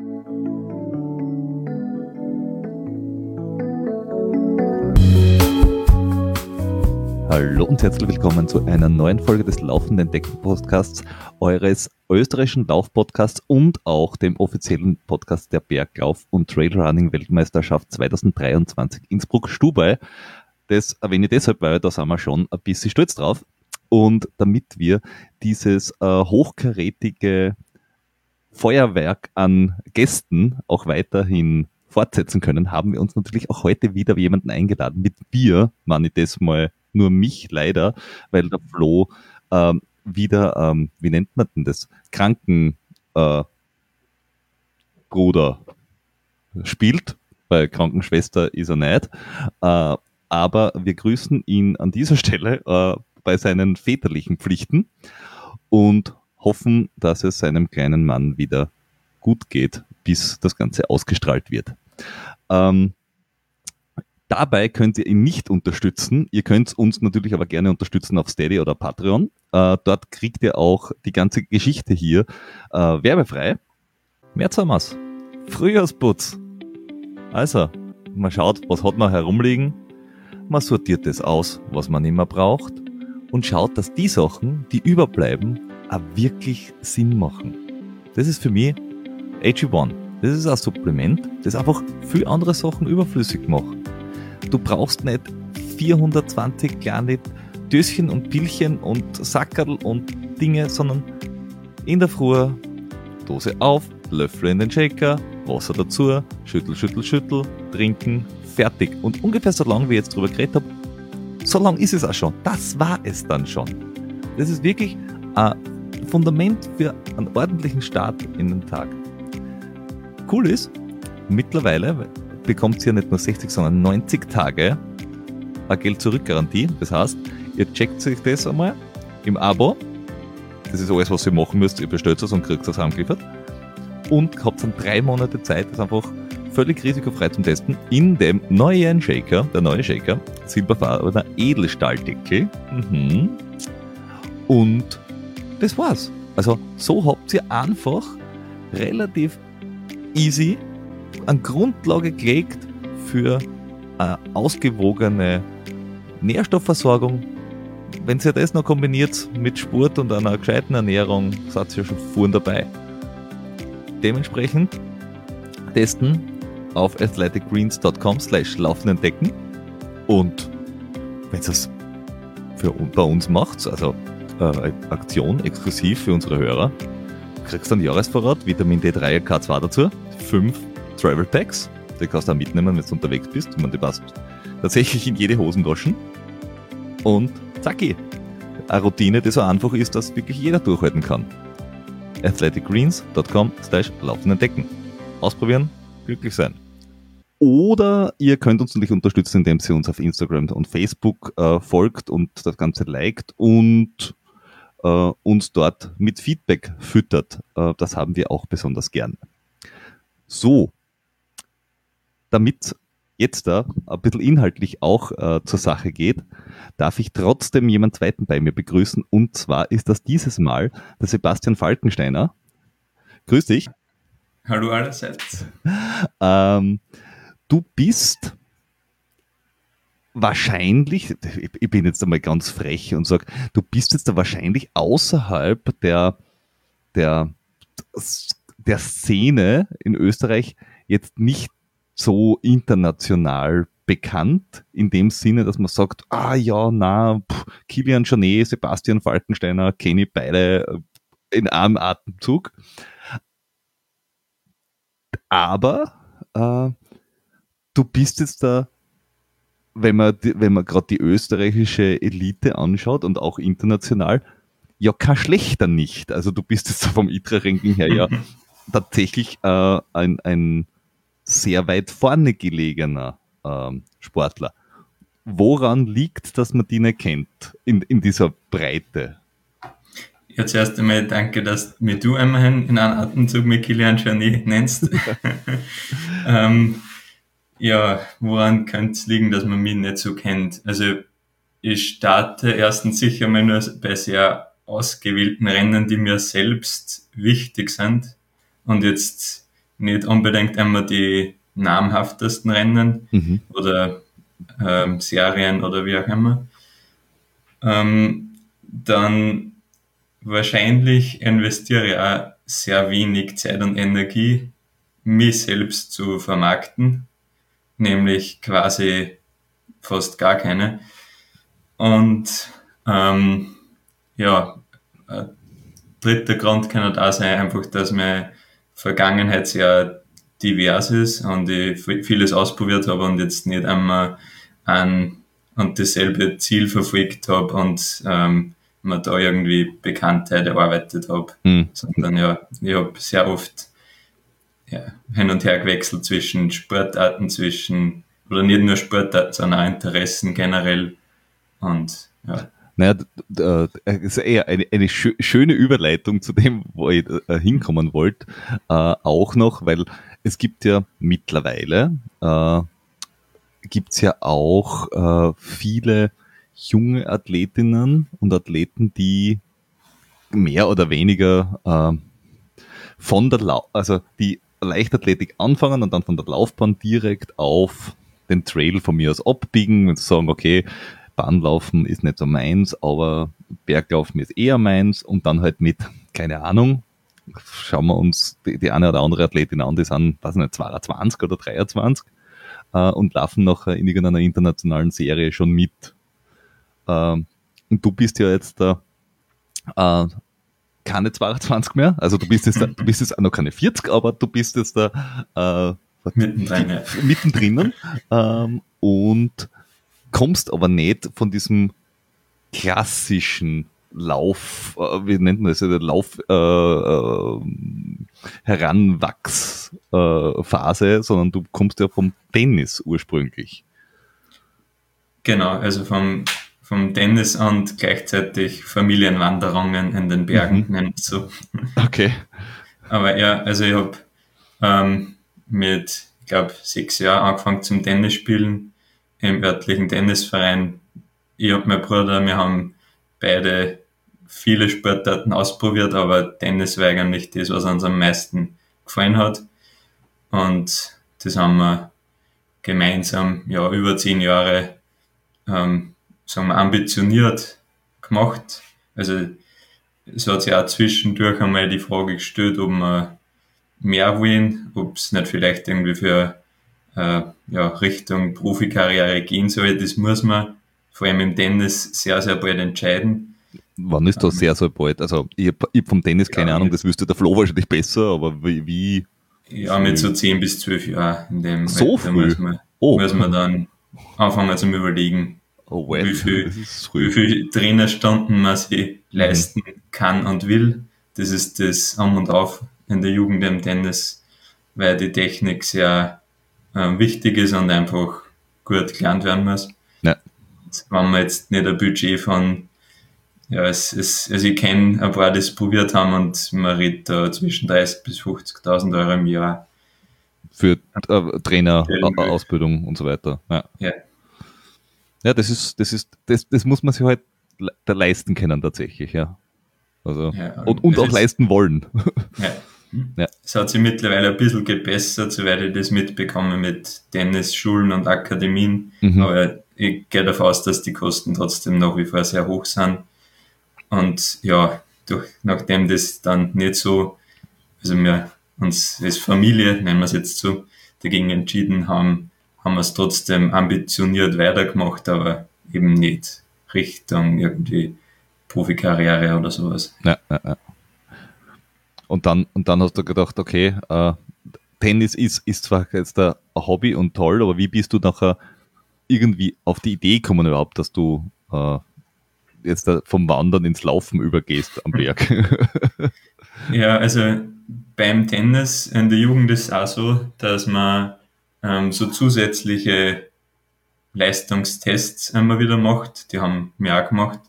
Hallo und herzlich willkommen zu einer neuen Folge des Laufenden Decken Podcasts, eures österreichischen Laufpodcasts und auch dem offiziellen Podcast der Berglauf- und Trailrunning Weltmeisterschaft 2023 Innsbruck-Stubai. Das erwähne ich deshalb, weil da sind wir schon ein bisschen stolz drauf. Und damit wir dieses äh, hochkarätige Feuerwerk an Gästen auch weiterhin fortsetzen können, haben wir uns natürlich auch heute wieder jemanden eingeladen. Mit wir, meine ich das mal nur mich leider, weil der Flo ähm, wieder, ähm, wie nennt man denn das, Krankenbruder äh, spielt. Bei Krankenschwester ist er nicht. Äh, aber wir grüßen ihn an dieser Stelle äh, bei seinen väterlichen Pflichten und hoffen, dass es seinem kleinen Mann wieder gut geht, bis das Ganze ausgestrahlt wird. Ähm, Dabei könnt ihr ihn nicht unterstützen. Ihr könnt uns natürlich aber gerne unterstützen auf Steady oder Patreon. Äh, dort kriegt ihr auch die ganze Geschichte hier äh, werbefrei. Märzamers, Frühjahrsputz. Also, man schaut, was hat man herumliegen. Man sortiert es aus, was man immer braucht und schaut, dass die Sachen, die überbleiben, auch wirklich Sinn machen. Das ist für mich AG1. Das ist ein Supplement, das einfach viel andere Sachen überflüssig macht. Du brauchst nicht 420 kleine Döschen und Pillchen und Sackerl und Dinge, sondern in der Früh Dose auf, Löffel in den Shaker, Wasser dazu, schüttel, schüttel, schüttel, trinken, fertig. Und ungefähr so lange, wie ich jetzt drüber geredet habe, so lang ist es auch schon. Das war es dann schon. Das ist wirklich ein Fundament für einen ordentlichen Start in den Tag. Cool ist, mittlerweile bekommt ihr nicht nur 60, sondern 90 Tage eine Geld-Zurück-Garantie. Das heißt, ihr checkt sich das einmal im Abo. Das ist alles, was ihr machen müsst. Ihr bestellt es und kriegt es heimgeliefert. Und habt dann drei Monate Zeit, das einfach völlig risikofrei zum Testen, in dem neuen Shaker, der neue Shaker, silberfarbener Edelstahldeckel. Mhm. Und das war's. Also so habt ihr einfach relativ easy eine Grundlage gelegt für eine ausgewogene Nährstoffversorgung. Wenn ihr das noch kombiniert mit Sport und einer gescheiten Ernährung, seid ihr schon vorn dabei. Dementsprechend testen auf athleticgreens.com slash laufenden Decken und wenn ihr es bei uns macht, also äh, Aktion exklusiv für unsere Hörer, kriegst du einen Jahresvorrat, Vitamin D3 und K2 dazu, 5 Travel Packs. Die kannst du auch mitnehmen, wenn du unterwegs bist. Man, die passt tatsächlich in jede Hosengoschen. Und zacki. Eine Routine, die so einfach ist, dass wirklich jeder durchhalten kann. athleticgreens.com slash laufenden Decken. Ausprobieren, glücklich sein. Oder ihr könnt uns natürlich unterstützen, indem ihr uns auf Instagram und Facebook äh, folgt und das Ganze liked und äh, uns dort mit Feedback füttert. Äh, das haben wir auch besonders gern. So, damit jetzt da ein bisschen inhaltlich auch äh, zur Sache geht, darf ich trotzdem jemand zweiten bei mir begrüßen. Und zwar ist das dieses Mal der Sebastian Falkensteiner. Grüß dich. Hallo allerseits. Ähm, du bist wahrscheinlich, ich bin jetzt einmal ganz frech und sage, du bist jetzt da wahrscheinlich außerhalb der, der, der Szene in Österreich jetzt nicht so international bekannt, in dem Sinne, dass man sagt, ah ja, na, Kilian Jornet, Sebastian Falkensteiner, kenne ich beide äh, in einem Atemzug. Aber äh, du bist jetzt da, wenn man, wenn man gerade die österreichische Elite anschaut und auch international, ja, kein schlechter nicht. Also du bist jetzt vom ITRA-Ranking her ja tatsächlich äh, ein, ein sehr weit vorne gelegener ähm, Sportler. Woran liegt, dass man die nicht kennt in, in dieser Breite? Ja, zuerst einmal danke, dass mir du immerhin in einem Atemzug mit Kilian Jornet nennst. ähm, ja, woran könnte es liegen, dass man mich nicht so kennt? Also ich starte erstens sicher mal nur bei sehr ausgewählten Rennen, die mir selbst wichtig sind und jetzt nicht unbedingt immer die namhaftesten Rennen mhm. oder ähm, Serien oder wie auch immer. Ähm, dann wahrscheinlich investiere ich auch sehr wenig Zeit und Energie, mich selbst zu vermarkten, nämlich quasi fast gar keine. Und ähm, ja, ein dritter Grund kann da sein, einfach, dass meine Vergangenheit sehr divers ist und ich vieles ausprobiert habe und jetzt nicht einmal an und dasselbe Ziel verfolgt habe und ähm, man da irgendwie Bekanntheit erarbeitet habe, mhm. sondern ja, ich habe sehr oft ja, hin und her gewechselt zwischen Sportarten, zwischen, oder nicht nur Sportarten, sondern auch Interessen generell und ja. Naja, das ist eher eine, eine schöne Überleitung zu dem, wo ich äh, hinkommen wollte, äh, auch noch, weil es gibt ja mittlerweile, äh, gibt es ja auch äh, viele junge Athletinnen und Athleten, die mehr oder weniger äh, von der Lau also die Leichtathletik anfangen und dann von der Laufbahn direkt auf den Trail von mir aus abbiegen und sagen, okay, Bahnlaufen ist nicht so meins, aber Berglaufen ist eher meins und dann halt mit, keine Ahnung, schauen wir uns die, die eine oder andere Athletin an, die sind, weiß nicht, 22 oder 23 äh, und laufen nachher in irgendeiner internationalen Serie schon mit. Ähm, und du bist ja jetzt da äh, keine 22 mehr, also du bist jetzt, da, du bist jetzt auch noch keine 40, aber du bist jetzt da äh, mittendrin, mittendrin ähm, und kommst aber nicht von diesem klassischen Lauf, äh, wie nennt man das, Lauf äh, äh, Heranwachsphase, äh, sondern du kommst ja vom Tennis ursprünglich. Genau, also vom, vom Tennis und gleichzeitig Familienwanderungen in den Bergen, mhm. nennt so. Okay. Aber ja, also ich habe ähm, mit, ich glaube, sechs Jahren angefangen zum Tennis spielen im örtlichen Tennisverein. Ich und mein Bruder, wir haben beide viele Sportarten ausprobiert, aber Tennis war eigentlich das, was uns am meisten gefallen hat. Und das haben wir gemeinsam ja über zehn Jahre ähm, sagen wir, ambitioniert gemacht. Also es hat sich auch zwischendurch einmal die Frage gestellt, ob wir mehr wollen, ob es nicht vielleicht irgendwie für äh, ja, Richtung Profikarriere gehen soll. Das muss man vor allem im Tennis sehr, sehr bald entscheiden. Wann ist das ähm, sehr, sehr bald? Also ich habe hab vom Tennis keine ja, Ahnung, das wüsste der Flo wahrscheinlich besser, aber wie... wie ja, mit so 10 bis 12 Jahren in dem so Alter früh? Muss man, oh. muss man dann anfangen zu überlegen, oh, well. wie, viel, wie viel Trainerstunden man sich leisten kann und will. Das ist das An und Auf in der Jugend im Tennis, weil die Technik sehr äh, wichtig ist und einfach gut gelernt werden muss. Ja. Wenn man jetzt nicht ein Budget von ja, es ist, also ich kenne ein paar, die es probiert haben und man redet da zwischen 30.000 bis 50.000 Euro im Jahr. Für äh, Trainer, Ausbildung und so weiter. Ja. ja. Ja, das ist, das ist, das, das muss man sich halt le leisten können tatsächlich, ja. Also, ja, und, und auch ist, leisten wollen. Ja. ja. Es hat sich mittlerweile ein bisschen gebessert, soweit ich das mitbekomme mit Tennisschulen und Akademien. Mhm. Aber ich gehe davon aus, dass die Kosten trotzdem nach wie vor sehr hoch sind. Und ja, durch, nachdem das dann nicht so, also wir uns als Familie, nennen wir es jetzt so, dagegen entschieden haben, haben wir es trotzdem ambitioniert weitergemacht, aber eben nicht Richtung irgendwie Profikarriere oder sowas. Ja, ja, ja. Und dann, und dann hast du gedacht, okay, äh, Tennis ist, ist zwar jetzt ein Hobby und toll, aber wie bist du nachher irgendwie auf die Idee gekommen überhaupt, dass du äh, jetzt vom Wandern ins Laufen übergehst am Berg. ja, also beim Tennis in der Jugend ist es auch so, dass man ähm, so zusätzliche Leistungstests immer wieder macht. Die haben wir auch gemacht.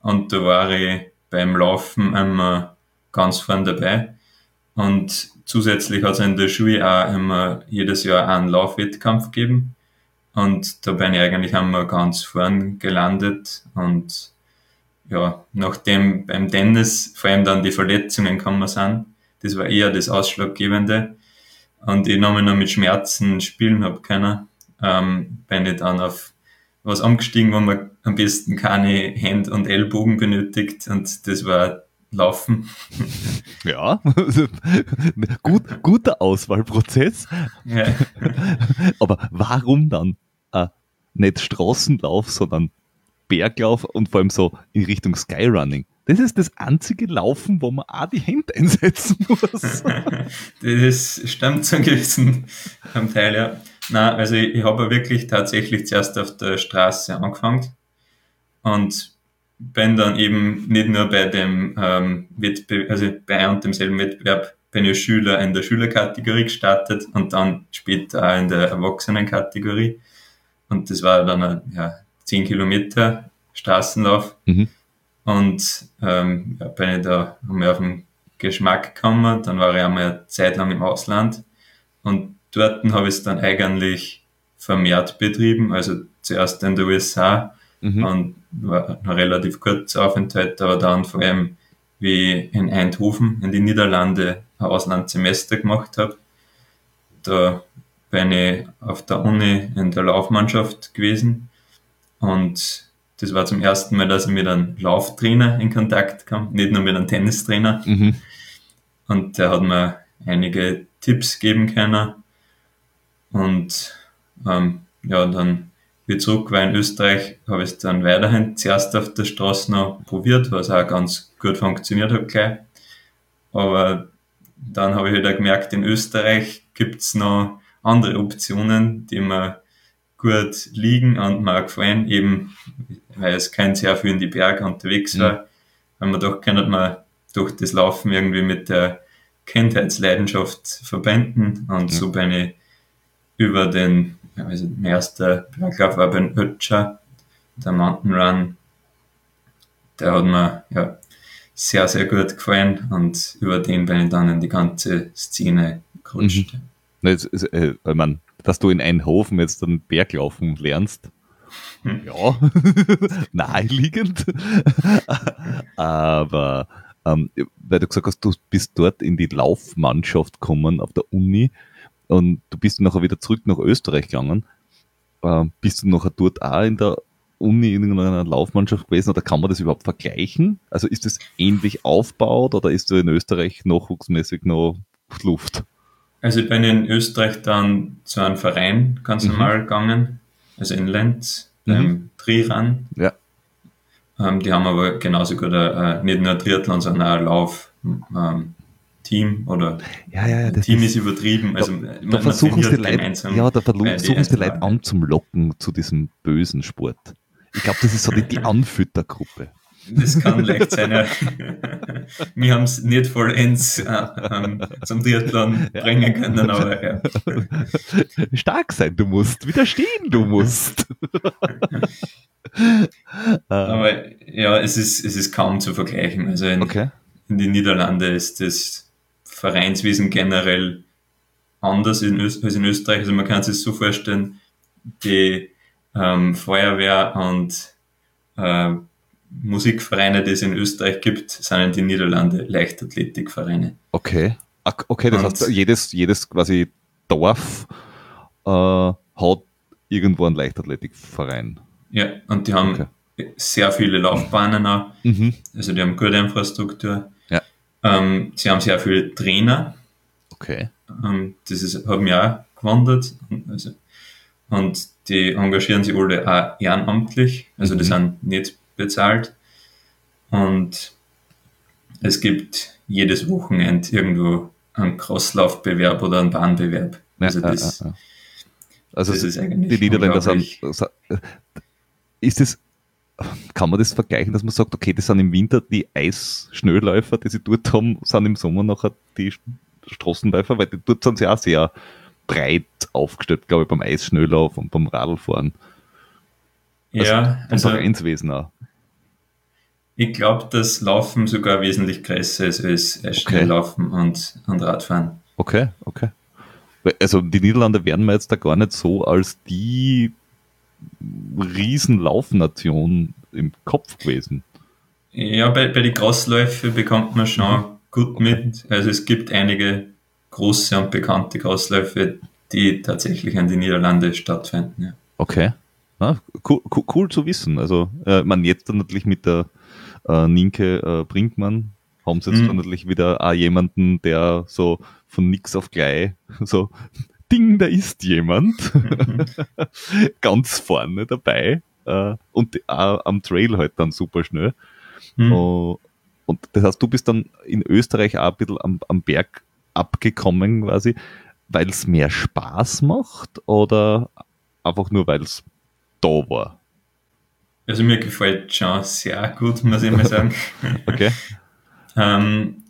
Und da war ich beim Laufen immer ganz vorn dabei. Und zusätzlich hat es in der Schule auch immer jedes Jahr einen Laufwettkampf gegeben. Und da bin ich eigentlich einmal ganz vorn gelandet und ja, nachdem beim Tennis vor allem dann die Verletzungen gekommen sind, das war eher das Ausschlaggebende. Und ich noch mit Schmerzen spielen habe können, ähm, bin ich dann auf was angestiegen, wo man am besten keine Hände und Ellbogen benötigt und das war Laufen. Ja, Gut, guter Auswahlprozess. Ja. Aber warum dann äh, nicht Straßenlauf, sondern Berglauf und vor allem so in Richtung Skyrunning? Das ist das einzige Laufen, wo man auch die Hände einsetzen muss. das stimmt zu einem gewissen Teil, ja. Nein, also ich, ich habe wirklich tatsächlich zuerst auf der Straße angefangen und bin dann eben nicht nur bei dem ähm, Wettbewerb, also bei einem und demselben Wettbewerb bin ich Schüler in der Schülerkategorie gestartet und dann später auch in der Erwachsenenkategorie. Und das war dann ja, 10 Kilometer Straßenlauf. Mhm. Und ähm, ja, bin ich da einmal auf den Geschmack gekommen. Dann war ich einmal eine Zeit lang im Ausland. Und dort habe ich es dann eigentlich vermehrt betrieben. Also zuerst in der USA mhm. und war ein relativ kurzer Aufenthalt, aber dann vor allem, wie in Eindhoven in die Niederlande ein Auslandssemester gemacht habe. Da bin ich auf der Uni in der Laufmannschaft gewesen und das war zum ersten Mal, dass ich mit einem Lauftrainer in Kontakt kam, nicht nur mit einem Tennistrainer. Mhm. Und der hat mir einige Tipps geben können. Und ähm, ja, dann wie zurück war in Österreich, habe ich es dann weiterhin zuerst auf der Straße noch probiert, was auch ganz gut funktioniert hat gleich. Aber dann habe ich wieder halt gemerkt, in Österreich gibt es noch andere Optionen, die mir gut liegen und mir auch gefallen, eben weil es kein sehr viel in die Berge unterwegs war, mhm. weil man doch kann man durch das Laufen irgendwie mit der Kindheitsleidenschaft verbinden und mhm. so bin ich über den also mein erster Berglauf war beim Ötscher, der Mountain Run. Der hat mir ja, sehr, sehr gut gefallen und über den bin ich dann in die ganze Szene gerutscht. Mhm. Jetzt, äh, meine, dass du in Eindhoven jetzt dann Berglaufen lernst, hm. ja, naheliegend. Aber ähm, weil du gesagt hast, du bist dort in die Laufmannschaft gekommen auf der Uni und du bist nachher wieder zurück nach Österreich gegangen. Äh, bist du nachher dort auch in der Uni in einer Laufmannschaft gewesen oder kann man das überhaupt vergleichen? Also ist das ähnlich aufgebaut oder ist du in Österreich nachwuchsmäßig noch Luft? Also ich bin in Österreich dann zu einem Verein ganz mhm. normal gegangen, also in Lenz, mhm. beim Triran. Ja. Ähm, die haben aber genauso gut äh, nicht nur Triathlon, sondern auch Lauf, ähm, Team oder ja, ja, Team ist, ist übertrieben. Also da, da versuchen sie Leute, ja, da versuchen sie Leute anzumlocken zu diesem bösen Sport. Ich glaube, das ist so die, die Anfüttergruppe. Das kann leicht sein, ja. Wir haben es nicht vollends äh, ähm, zum Triathlon ja. bringen können, aber ja. Stark sein, du musst, widerstehen, du musst. aber ja, es ist, es ist kaum zu vergleichen. Also in, okay. in den Niederlanden ist das Vereinswesen generell anders in als in Österreich. Also man kann sich so vorstellen, die ähm, Feuerwehr und äh, Musikvereine, die es in Österreich gibt, sind in den Niederlanden Leichtathletikvereine. Okay. Okay, das und heißt, jedes, jedes quasi Dorf äh, hat irgendwo einen Leichtathletikverein. Ja, und die haben okay. sehr viele Laufbahnen auch. Mhm. Also die haben gute Infrastruktur. Ähm, sie haben sehr viele Trainer. Okay. Ähm, das ist, haben ja auch gewandert. Also, und die engagieren sich alle auch ehrenamtlich, also mhm. die sind nicht bezahlt. Und es gibt jedes Wochenende irgendwo einen Crosslaufbewerb oder einen Bahnbewerb. Also das, ja, ja, ja. Also das ist eigentlich die Niederländer sind, ist es kann man das vergleichen, dass man sagt, okay, das sind im Winter die Eisschnellläufer, die sie dort haben, sind im Sommer nachher die Straßenläufer, weil die dort sind sie auch sehr breit aufgestellt, glaube ich, beim Eisschnelllauf und beim Radlfahren. Also ja, also Vereinswesen auch. Ich glaube, das Laufen sogar wesentlich größer ist als Schnelllaufen okay. und, und Radfahren. Okay, okay. Also die Niederlande werden wir jetzt da gar nicht so als die Riesenlaufnation im Kopf gewesen. Ja, bei, bei den Großläufen bekommt man schon mhm. gut mit. Also es gibt einige große und bekannte Crossläufe, die tatsächlich in die Niederlande stattfinden. Ja. Okay. Ja, cool, cool, cool, zu wissen. Also, äh, man jetzt dann natürlich mit der äh, Ninke äh, Brinkmann haben sie jetzt mhm. natürlich wieder auch jemanden, der so von nix auf gleich so Ding, da ist jemand ganz vorne dabei äh, und am Trail halt dann super schnell. Mhm. Uh, und das heißt, du bist dann in Österreich auch ein bisschen am, am Berg abgekommen quasi, weil es mehr Spaß macht oder einfach nur, weil es da war? Also mir gefällt schon sehr gut, muss ich mal sagen. okay. ähm,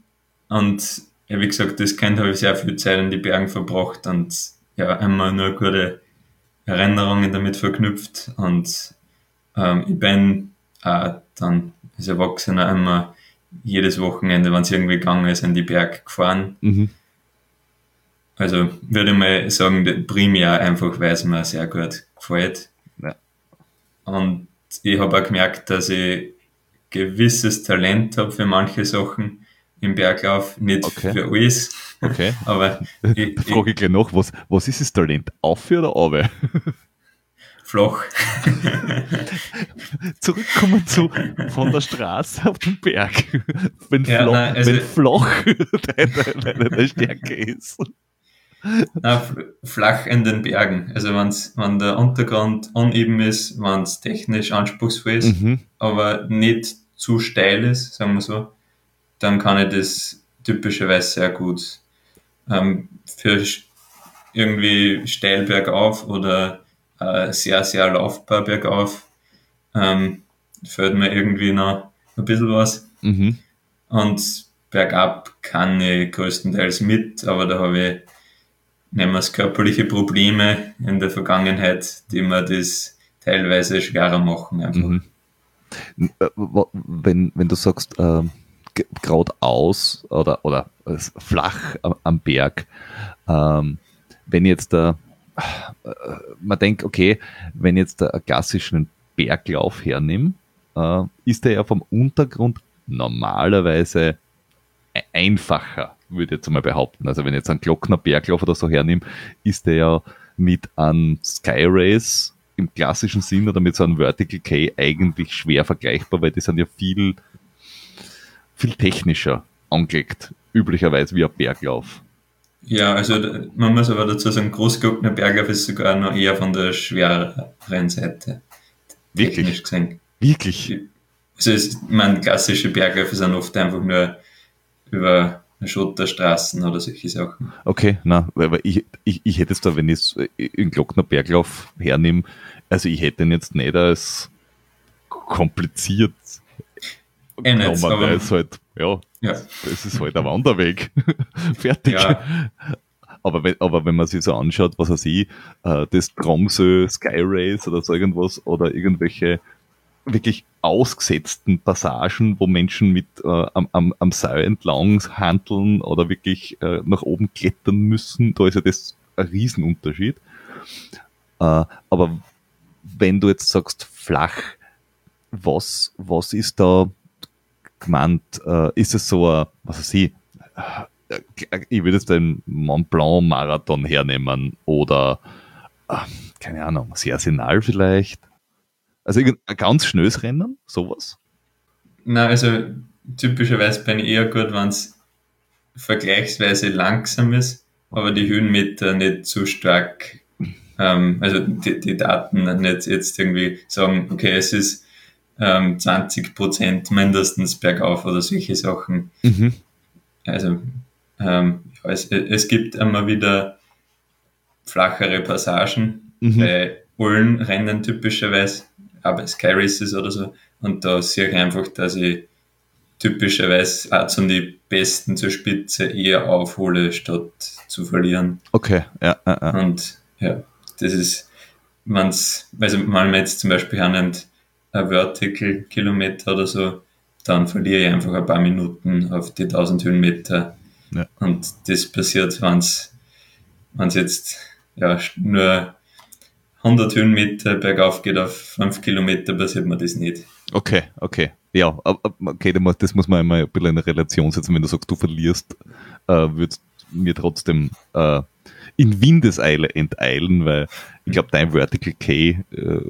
und ja, wie gesagt, das Kind habe ich sehr viel Zeit in die Bergen verbracht und ja, immer nur gute Erinnerungen damit verknüpft. Und ähm, ich bin äh, dann als Erwachsener immer jedes Wochenende, wenn es irgendwie gegangen ist, in die Berge gefahren. Mhm. Also würde ich mal sagen, primär einfach, weil es mir sehr gut gefällt. Ja. Und ich habe auch gemerkt, dass ich gewisses Talent habe für manche Sachen im Berglauf, nicht okay. für alles. Okay. Aber ich, da frage ich gleich noch, was, was ist das Talent? Auf oder runter? Flach. Zurückkommen zu von der Straße auf den Berg. Wenn, ja, flach, nein, also, wenn flach deine, deine, deine Stärke ist. Na, flach in den Bergen. Also wenn's, wenn der Untergrund uneben ist, wenn es technisch anspruchsvoll ist, mhm. aber nicht zu steil ist, sagen wir so, dann kann ich das typischerweise sehr gut. Ähm, für irgendwie steil bergauf oder äh, sehr, sehr laufbar bergauf ähm, fällt mir irgendwie noch ein bisschen was. Mhm. Und bergab kann ich größtenteils mit, aber da habe ich nehmen wir es körperliche Probleme in der Vergangenheit, die mir das teilweise schwerer machen. Mhm. Äh, wenn, wenn du sagst, äh, geradeaus oder, oder flach am Berg, ähm, wenn jetzt der, äh, man denkt, okay, wenn jetzt der klassischen Berglauf hernimmt, äh, ist der ja vom Untergrund normalerweise einfacher würde ich jetzt mal behaupten. Also wenn ich jetzt einen Glockner Berglauf oder so hernehme, ist der ja mit einem Sky Race im klassischen Sinn oder mit so einem Vertical K eigentlich schwer vergleichbar, weil die sind ja viel, viel technischer angelegt, üblicherweise wie ein Berglauf. Ja, also man muss aber dazu sagen, Großglockner Berglauf ist sogar noch eher von der schwereren Seite. Wirklich? Gesehen. Wirklich? Also es, ich meine, klassische Bergläufe sind oft einfach nur über Schotterstraßen oder solche Sachen. Okay, na, weil ich, ich, ich hätte es da, wenn ich es in Glockner Berglauf hernehme, also ich hätte ihn jetzt nicht als kompliziert eh genommen, weil es halt, ja, ja, das ist halt ein Wanderweg. Fertig. Ja. Aber wenn, aber wenn man sich so anschaut, was er sieht, äh, das Tromsø Sky Race oder so irgendwas oder irgendwelche wirklich ausgesetzten Passagen, wo Menschen mit äh, am, am, Seil entlang handeln oder wirklich äh, nach oben klettern müssen, da ist ja das ein Riesenunterschied. Äh, aber wenn du jetzt sagst flach, was, was ist da gemeint? Äh, ist es so ein, was weiß ich, äh, ich würde jetzt den Mont Blanc Marathon hernehmen oder äh, keine Ahnung, Sersinal vielleicht? Also ein ganz schnelles Rennen, sowas? Na, also typischerweise bin ich eher gut, wenn es vergleichsweise langsam ist, aber die Höhenmeter nicht zu stark, ähm, also die, die, Daten nicht jetzt irgendwie sagen, okay, es ist ähm, 20 Prozent mindestens bergauf oder solche Sachen. Mhm. Also ähm, ja, es, es gibt immer wieder flachere Passagen mhm. bei allen Rennen typischerweise aber Sky Races oder so. Und da sehe ich einfach, dass ich typischerweise auch zu den Besten zur Spitze eher aufhole, statt zu verlieren. Okay, ja. ja, ja. Und ja, das ist, wenn's, also wenn man jetzt zum Beispiel hernimmt, ein Vertical Kilometer oder so, dann verliere ich einfach ein paar Minuten auf die 1000 Höhenmeter. Ja. Und das passiert, wenn es jetzt ja, nur 100 Höhenmeter bergauf geht auf 5 Kilometer, passiert mir das nicht. Okay, okay. Ja, okay, das muss man einmal ein bisschen in eine Relation setzen. Wenn du sagst, du verlierst, äh, würdest mir trotzdem äh, in Windeseile enteilen, weil ich glaube, dein Vertical K äh,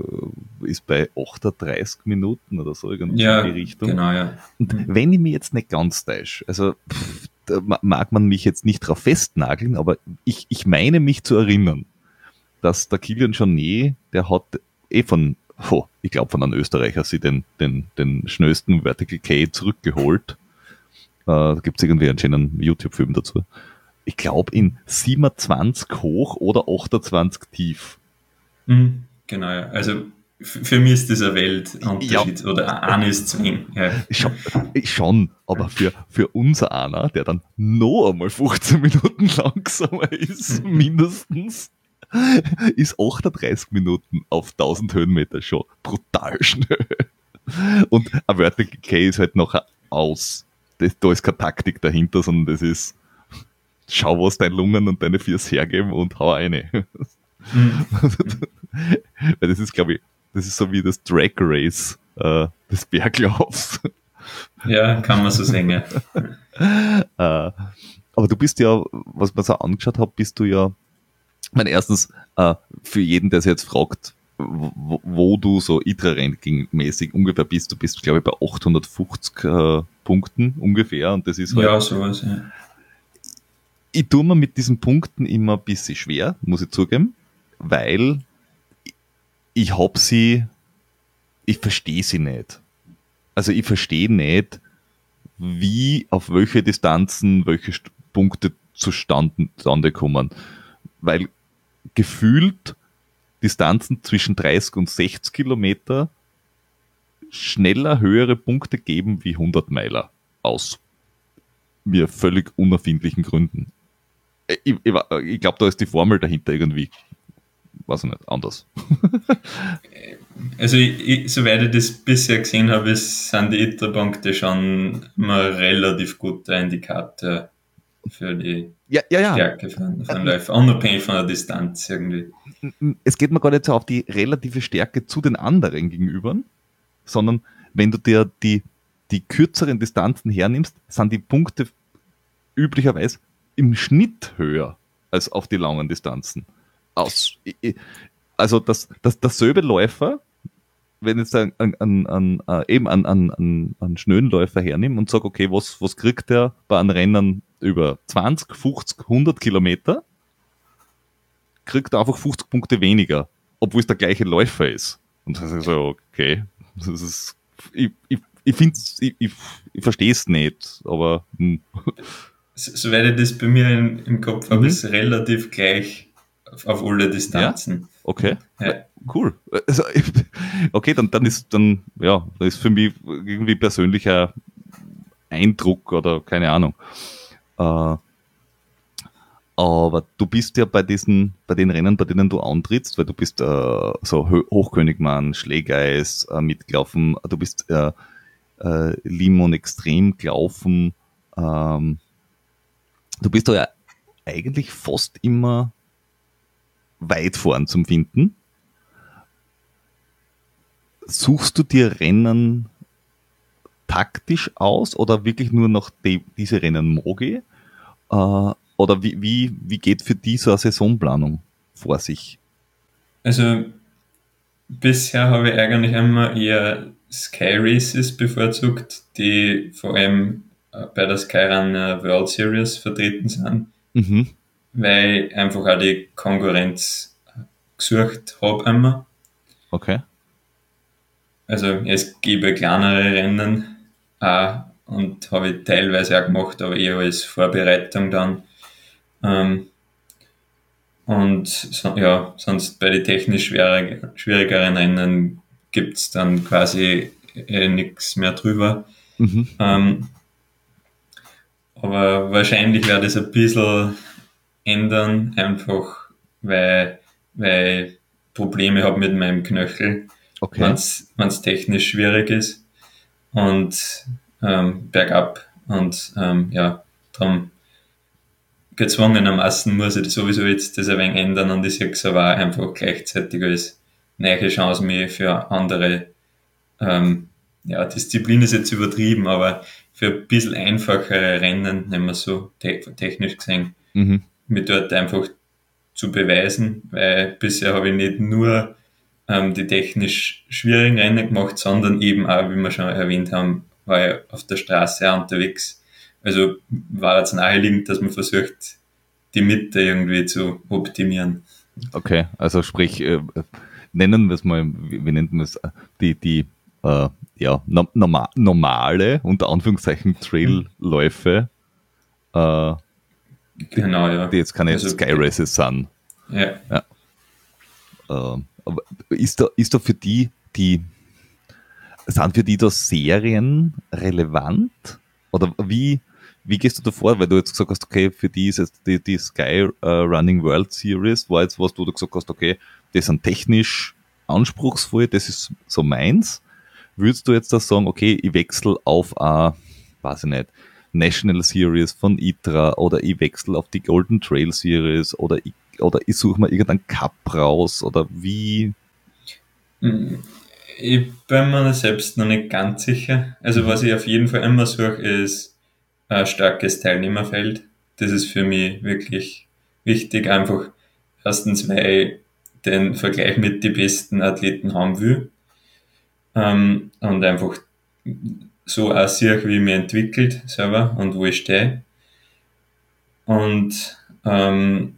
ist bei 38 Minuten oder so irgendwie Ja, in die Richtung. genau, ja. Und wenn ich mich jetzt nicht ganz täusche, also pff, mag man mich jetzt nicht drauf festnageln, aber ich, ich meine mich zu erinnern, dass der Kilian Jornet, der hat eh von, oh, ich glaube von einem Österreicher, sie den, den, den schnellsten Vertical K zurückgeholt. Äh, da gibt es irgendwie einen schönen YouTube-Film dazu. Ich glaube in 27 hoch oder 28 tief. Mhm, genau, ja. Also für mich ist das ein Weltunterschied oder eine ist Zwing. Ja. Schon, schon, aber für, für unser einer, der dann noch einmal 15 Minuten langsamer ist, mindestens, ist 38 Minuten auf 1000 Höhenmeter schon brutal schnell. Und ein Vertical K ist halt nachher aus. Das, da ist keine Taktik dahinter, sondern das ist, schau, was deine Lungen und deine Viers hergeben und hau eine. Mhm. Weil das ist, glaube ich, das ist so wie das Drag Race äh, des Berglaufs. ja, kann man so sehen. Ja. Äh, aber du bist ja, was man so angeschaut hat, bist du ja, meine, erstens, äh, für jeden, der sich jetzt fragt, wo, wo du so ITRA-Ranking-mäßig ungefähr bist, du bist, glaube ich, bei 850 äh, Punkten ungefähr und das ist halt, ja, sowas. Ja. ich tue mir mit diesen Punkten immer ein bisschen schwer, muss ich zugeben, weil ich hab sie, ich verstehe sie nicht. Also ich verstehe nicht, wie, auf welche Distanzen, welche Punkte zustande kommen. Weil gefühlt Distanzen zwischen 30 und 60 Kilometer schneller höhere Punkte geben wie 100 Meiler aus mir völlig unerfindlichen Gründen. Äh, Ich, ich, ich glaube, da ist die Formel dahinter irgendwie, weiß ich nicht, anders. Also, ich, soweit ich das bisher gesehen habe, sind die ITRA-Punkte schon mal relativ guter Indikator für die Ja, ja, ja. Stärke von, von Läufer, unabhängig von der Distanz irgendwie. Es geht mir gar nicht so auf die relative Stärke zu den anderen gegenüber, sondern wenn du dir die, die kürzeren Distanzen hernimmst, sind die Punkte üblicherweise im Schnitt höher als auf die langen Distanzen. Aus, also das, das, dasselbe Läufer, wenn jetzt ein, ein, ein, äh, eben einen, einen, einen, einen schnellen Läufer hernimmt und sagt, okay, was, was kriegt der bei einem Rennen über 20, 50, 100 Kilometer, kriegt er einfach 50 Punkte weniger, obwohl es der gleiche Läufer ist. Und das ist so, okay, das ist, ich, ich, ich finde ich, ich, ich verstehe es nicht, aber hm, So- Soweit ich das bei mir im, im Kopf habe, Mhm. ist relativ gleich auf, auf alle Distanzen. okay, Ja. cool. Also, okay, dann, dann ist dann, ja, das ist für mich irgendwie persönlicher Eindruck oder keine Ahnung. Äh, aber du bist ja bei diesen, bei den Rennen, bei denen du antrittst, weil du bist äh, so Ho- Hochkönigmann, Schlägeis äh, mitgelaufen, du bist äh, äh, Limon extrem gelaufen. Ähm, du bist da ja eigentlich fast immer weit vorn zum Finden. Suchst du dir Rennen taktisch aus oder wirklich nur noch die, diese Rennen mogi? Äh, oder wie, wie, wie geht für die so eine Saisonplanung vor sich? Also bisher habe ich eigentlich immer eher Sky Races bevorzugt, die vor allem äh, bei der Skyrun äh, World Series vertreten sind, Mhm. weil ich einfach auch die Konkurrenz gesucht habe immer. Okay. Also es gäbe kleinere Rennen auch und habe ich teilweise auch gemacht, aber eher als Vorbereitung dann. Ähm, und so, ja, sonst bei den technisch schwieriger, schwierigeren Rennen gibt's dann quasi äh, nichts mehr drüber. Mhm. Ähm, aber wahrscheinlich werde es ein bisschen ändern, einfach weil, weil ich Probleme habe mit meinem Knöchel Okay. wenn es technisch schwierig ist und ähm, bergab und ähm, ja, darum gezwungenermaßen muss ich sowieso jetzt das ein wenig ändern und ich sehe es aber auch einfach gleichzeitig als neue Chance mir für andere ähm, ja, Disziplin ist jetzt übertrieben, aber für ein bisschen einfachere Rennen, nehmen wir so te technisch gesehen, mhm. mich dort einfach zu beweisen, weil bisher habe ich nicht nur ähm, die technisch schwierigen Rennen gemacht, sondern eben auch, wie wir schon erwähnt haben, war ich auf der Straße auch unterwegs. Also war jetzt naheliegend, dass man versucht, die Mitte irgendwie zu optimieren. Okay, also sprich, äh, nennen wir es mal, wie, nennt man es, die, die äh, ja, norma normale, unter Anführungszeichen, Trailläufe, äh, genau, ja. die jetzt keine also, Sky Races sind. Ja. ja. Äh, aber ist da, ist da für die, die, sind für die da Serien relevant? Oder wie, wie gehst du da vor? Weil du jetzt gesagt hast, okay, für die ist jetzt die, die Sky uh, Running World Series, war jetzt was, wo du gesagt hast, okay, das sind technisch anspruchsvoll, das ist so meins. Würdest du jetzt da sagen, okay, ich wechsle auf eine, weiß ich nicht, National Series von ITRA oder ich wechsle auf die Golden Trail Series oder ich, oder ich suche mir irgendeinen Cup raus oder wie? Hm, ich bin mir selbst noch nicht ganz sicher. Also was ich auf jeden Fall immer suche, ist ein starkes Teilnehmerfeld. Das ist für mich wirklich wichtig. Einfach erstens, weil ich den Vergleich mit den besten Athleten haben will ähm, und einfach so auch sehe, wie ich mich entwickelt selber und wo ich stehe. Und ähm,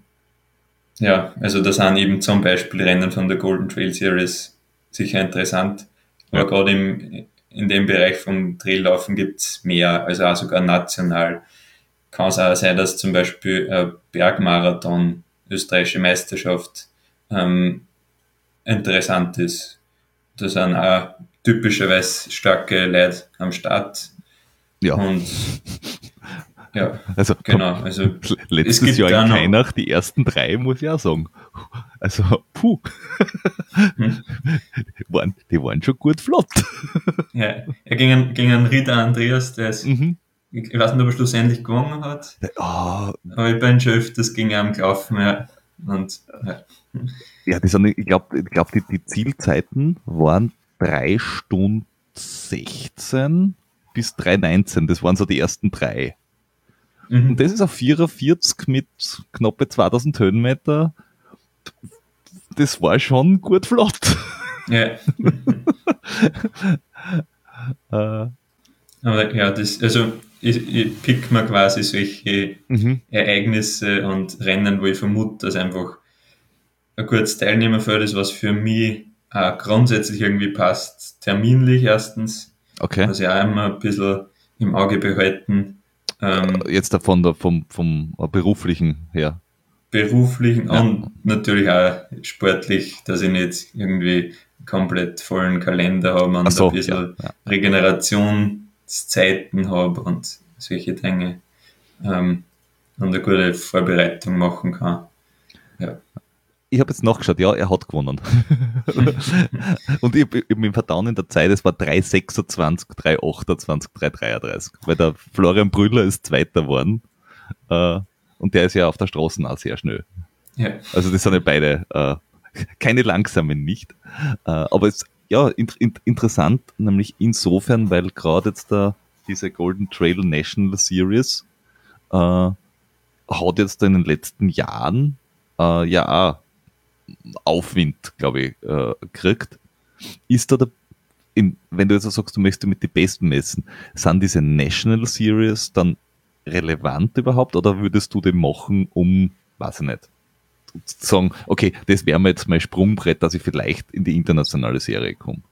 ja, also da sind eben zum Beispiel Rennen von der Golden Trail Series sicher interessant. Aber ja. gerade im, in dem Bereich vom Traillaufen gibt's mehr, also auch sogar national. Kann es auch sein, dass zum Beispiel ein Bergmarathon, österreichische Meisterschaft, ähm, interessant ist. Da sind auch typischerweise starke Leute am Start. Ja. Und ja, also, genau. Also, letztes Jahr in Kainach die ersten drei, muss ich auch sagen. Also, puh. Hm? Die, waren, die waren schon gut flott. Ja, er ging an, ging an Rita Andreas, der ist, mhm. ich, weiß nicht, ob er schlussendlich gewonnen hat. Oh. Aber ich bin schon öfters gegen ihn gelaufen, ja. Und, ja. ja, die sind, ich glaube, ich glaub, die, die Zielzeiten waren 3 Stunden 16 bis 3,19. Das waren so die ersten drei. Mhm. Und das ist auf 44 mit knappe 2000 Höhenmeter. Das war schon gut flott. Ja. äh. Aber ja, das, also ich, ich pick mir quasi solche mhm. Ereignisse und Rennen, wo ich vermute, dass einfach ein gutes Teilnehmerfeld ist, was für mich auch grundsätzlich irgendwie passt. Terminlich erstens. Okay. Was ich auch immer ein bisschen im Auge behalten. Ähm, Jetzt davon der, vom, vom beruflichen her. Beruflichen ja. und natürlich auch sportlich, dass ich nicht irgendwie komplett vollen Kalender habe und so, ein bisschen ja, ja. Regenerationszeiten habe und solche Dinge ähm, und eine gute Vorbereitung machen kann. Ja ich habe jetzt nachgeschaut, ja, er hat gewonnen. und ich, ich bin Verdauen in der Zeit, es war 3,26, 3,28, 3,33. Weil der Florian Brüller ist Zweiter geworden. Äh, und der ist ja auf der Straße auch sehr schnell. Ja. Also das sind ja beide äh, keine langsamen nicht. Äh, aber es ja in, in, interessant, nämlich insofern, weil gerade jetzt da diese Golden Trail National Series äh, hat jetzt in den letzten Jahren äh, ja auch Aufwind, glaube ich, äh, kriegt. Ist da der, in, wenn du jetzt sagst, du möchtest mit den Besten messen, sind diese National Series dann relevant überhaupt oder würdest du den machen, um, weiß ich nicht, zu sagen, okay, das wäre mir jetzt mein Sprungbrett, dass ich vielleicht in die internationale Serie komme?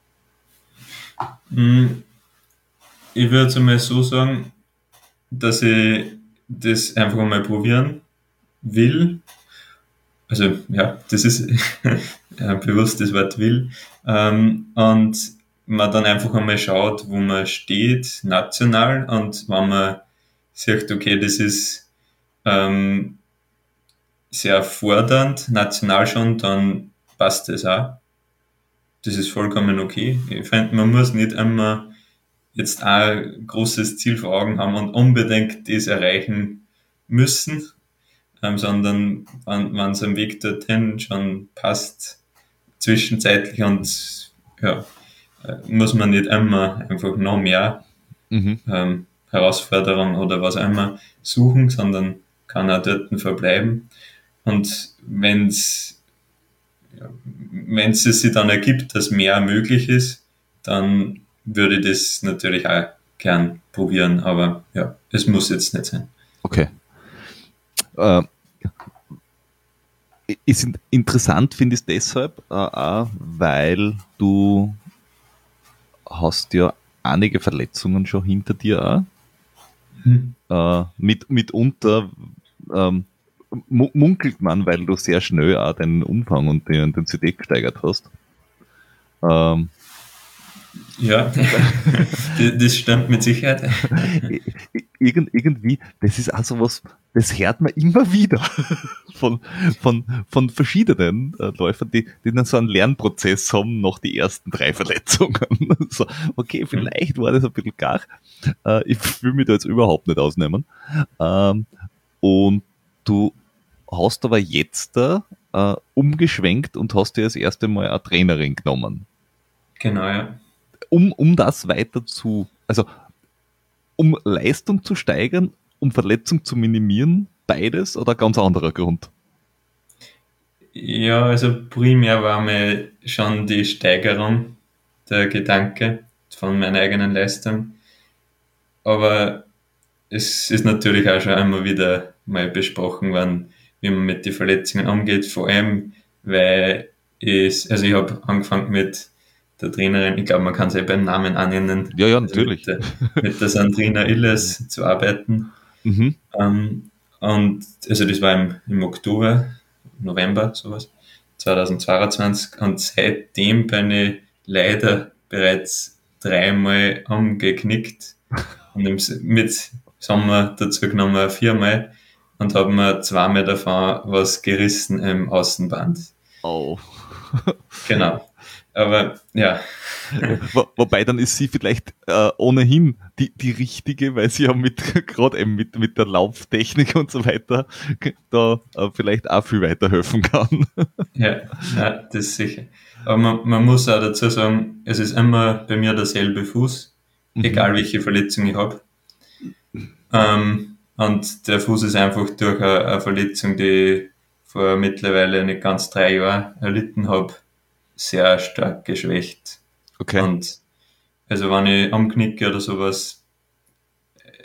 Hm, ich würde einmal so sagen, dass ich das einfach mal probieren will also ja, das ist bewusst das Wort will. Ähm, und man dann einfach einmal schaut, wo man steht, national, und wenn man sagt, okay, das ist ähm, sehr fordernd, national schon, dann passt das auch. Das ist vollkommen okay. Ich finde, man muss nicht immer jetzt ein großes Ziel vor Augen haben und unbedingt das erreichen müssen, ähm, sondern wenn es am Weg dorthin schon passt, zwischenzeitlich und ja, äh, muss man nicht immer einfach noch mehr mhm. ähm, Herausforderungen oder was auch immer suchen, sondern kann auch dort verbleiben. Und wenn es wenn es sich dann ergibt, dass mehr möglich ist, dann würde ich das natürlich auch gern probieren, aber ja, es muss jetzt nicht sein. Okay. Äh, ist interessant, finde ich es deshalb, äh, auch, weil du hast ja einige Verletzungen schon hinter dir auch. Hm. Äh, mit, mitunter ähm, munkelt man, weil du sehr schnell auch den Umfang und die Intensität gesteigert hast. Ähm, ja, das stimmt mit Sicherheit. Irgend, irgendwie, das ist also was, das hört man immer wieder von, von, von verschiedenen äh, Läufern, die, die dann so einen Lernprozess haben nach die ersten drei Verletzungen. so, okay, vielleicht war das ein bisschen gar. Äh, ich will mich da jetzt überhaupt nicht ausnehmen. Ähm, und du hast aber jetzt da äh, umgeschwenkt und hast dir das erste Mal eine Trainerin genommen. Genau, ja. Um, um das weiter zu, also um Leistung zu steigern, um Verletzung zu minimieren, beides oder ganz anderer Grund? Ja, also primär war mir schon die Steigerung der Gedanke von meiner eigenen Leistung. Aber es ist natürlich auch schon einmal wieder mal besprochen worden, wie man mit den Verletzungen umgeht, vor allem, weil ich, also ich habe angefangen mit der Trainerin, ich glaube, man kann sie beim Namen annennen. Ja, ja, natürlich. Also mit, der, mit der Sandrina Illes zu arbeiten. Mhm. Ähm, und also das war im, im Oktober, November, sowas, 2022. Und seitdem bin ich leider bereits dreimal umgeknickt. Und im, mit Sommer dazu genommen viermal und habe mir zweimal davon was gerissen im Außenband. Oh. genau. Aber ja. Wo, wobei dann ist sie vielleicht äh, ohnehin die, die richtige, weil sie ja mit gerade eben mit, mit der Lauftechnik und so weiter da äh, vielleicht auch viel weiterhelfen kann. ja, ja, das ist sicher. Aber man, man muss auch dazu sagen, es ist immer bei mir derselbe Fuß, mhm. egal welche Verletzung ich habe. Ähm, und der Fuß ist einfach durch eine, eine Verletzung, die ich vor mittlerweile nicht ganz drei Jahren erlitten habe, sehr stark geschwächt. Okay. Und also wenn ich umknicke oder sowas,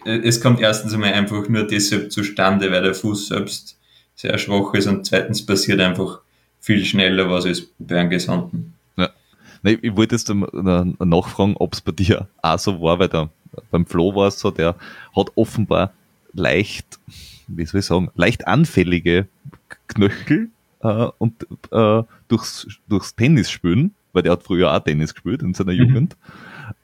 äh, es kommt erstens einmal einfach nur deshalb zustande, weil der Fuß selbst sehr schwach ist und zweitens passiert einfach viel schneller was als bei einem Gesunden. Ja. Nee, ich wollte jetzt nachfragen, ob es bei dir auch so war, weil der, beim Flo war es so, der hat offenbar leicht, wie soll ich sagen, leicht anfällige Knöchel äh, und äh, durchs, durchs Tennis spielen, weil der hat früher auch Tennis gespielt in seiner mhm. Jugend.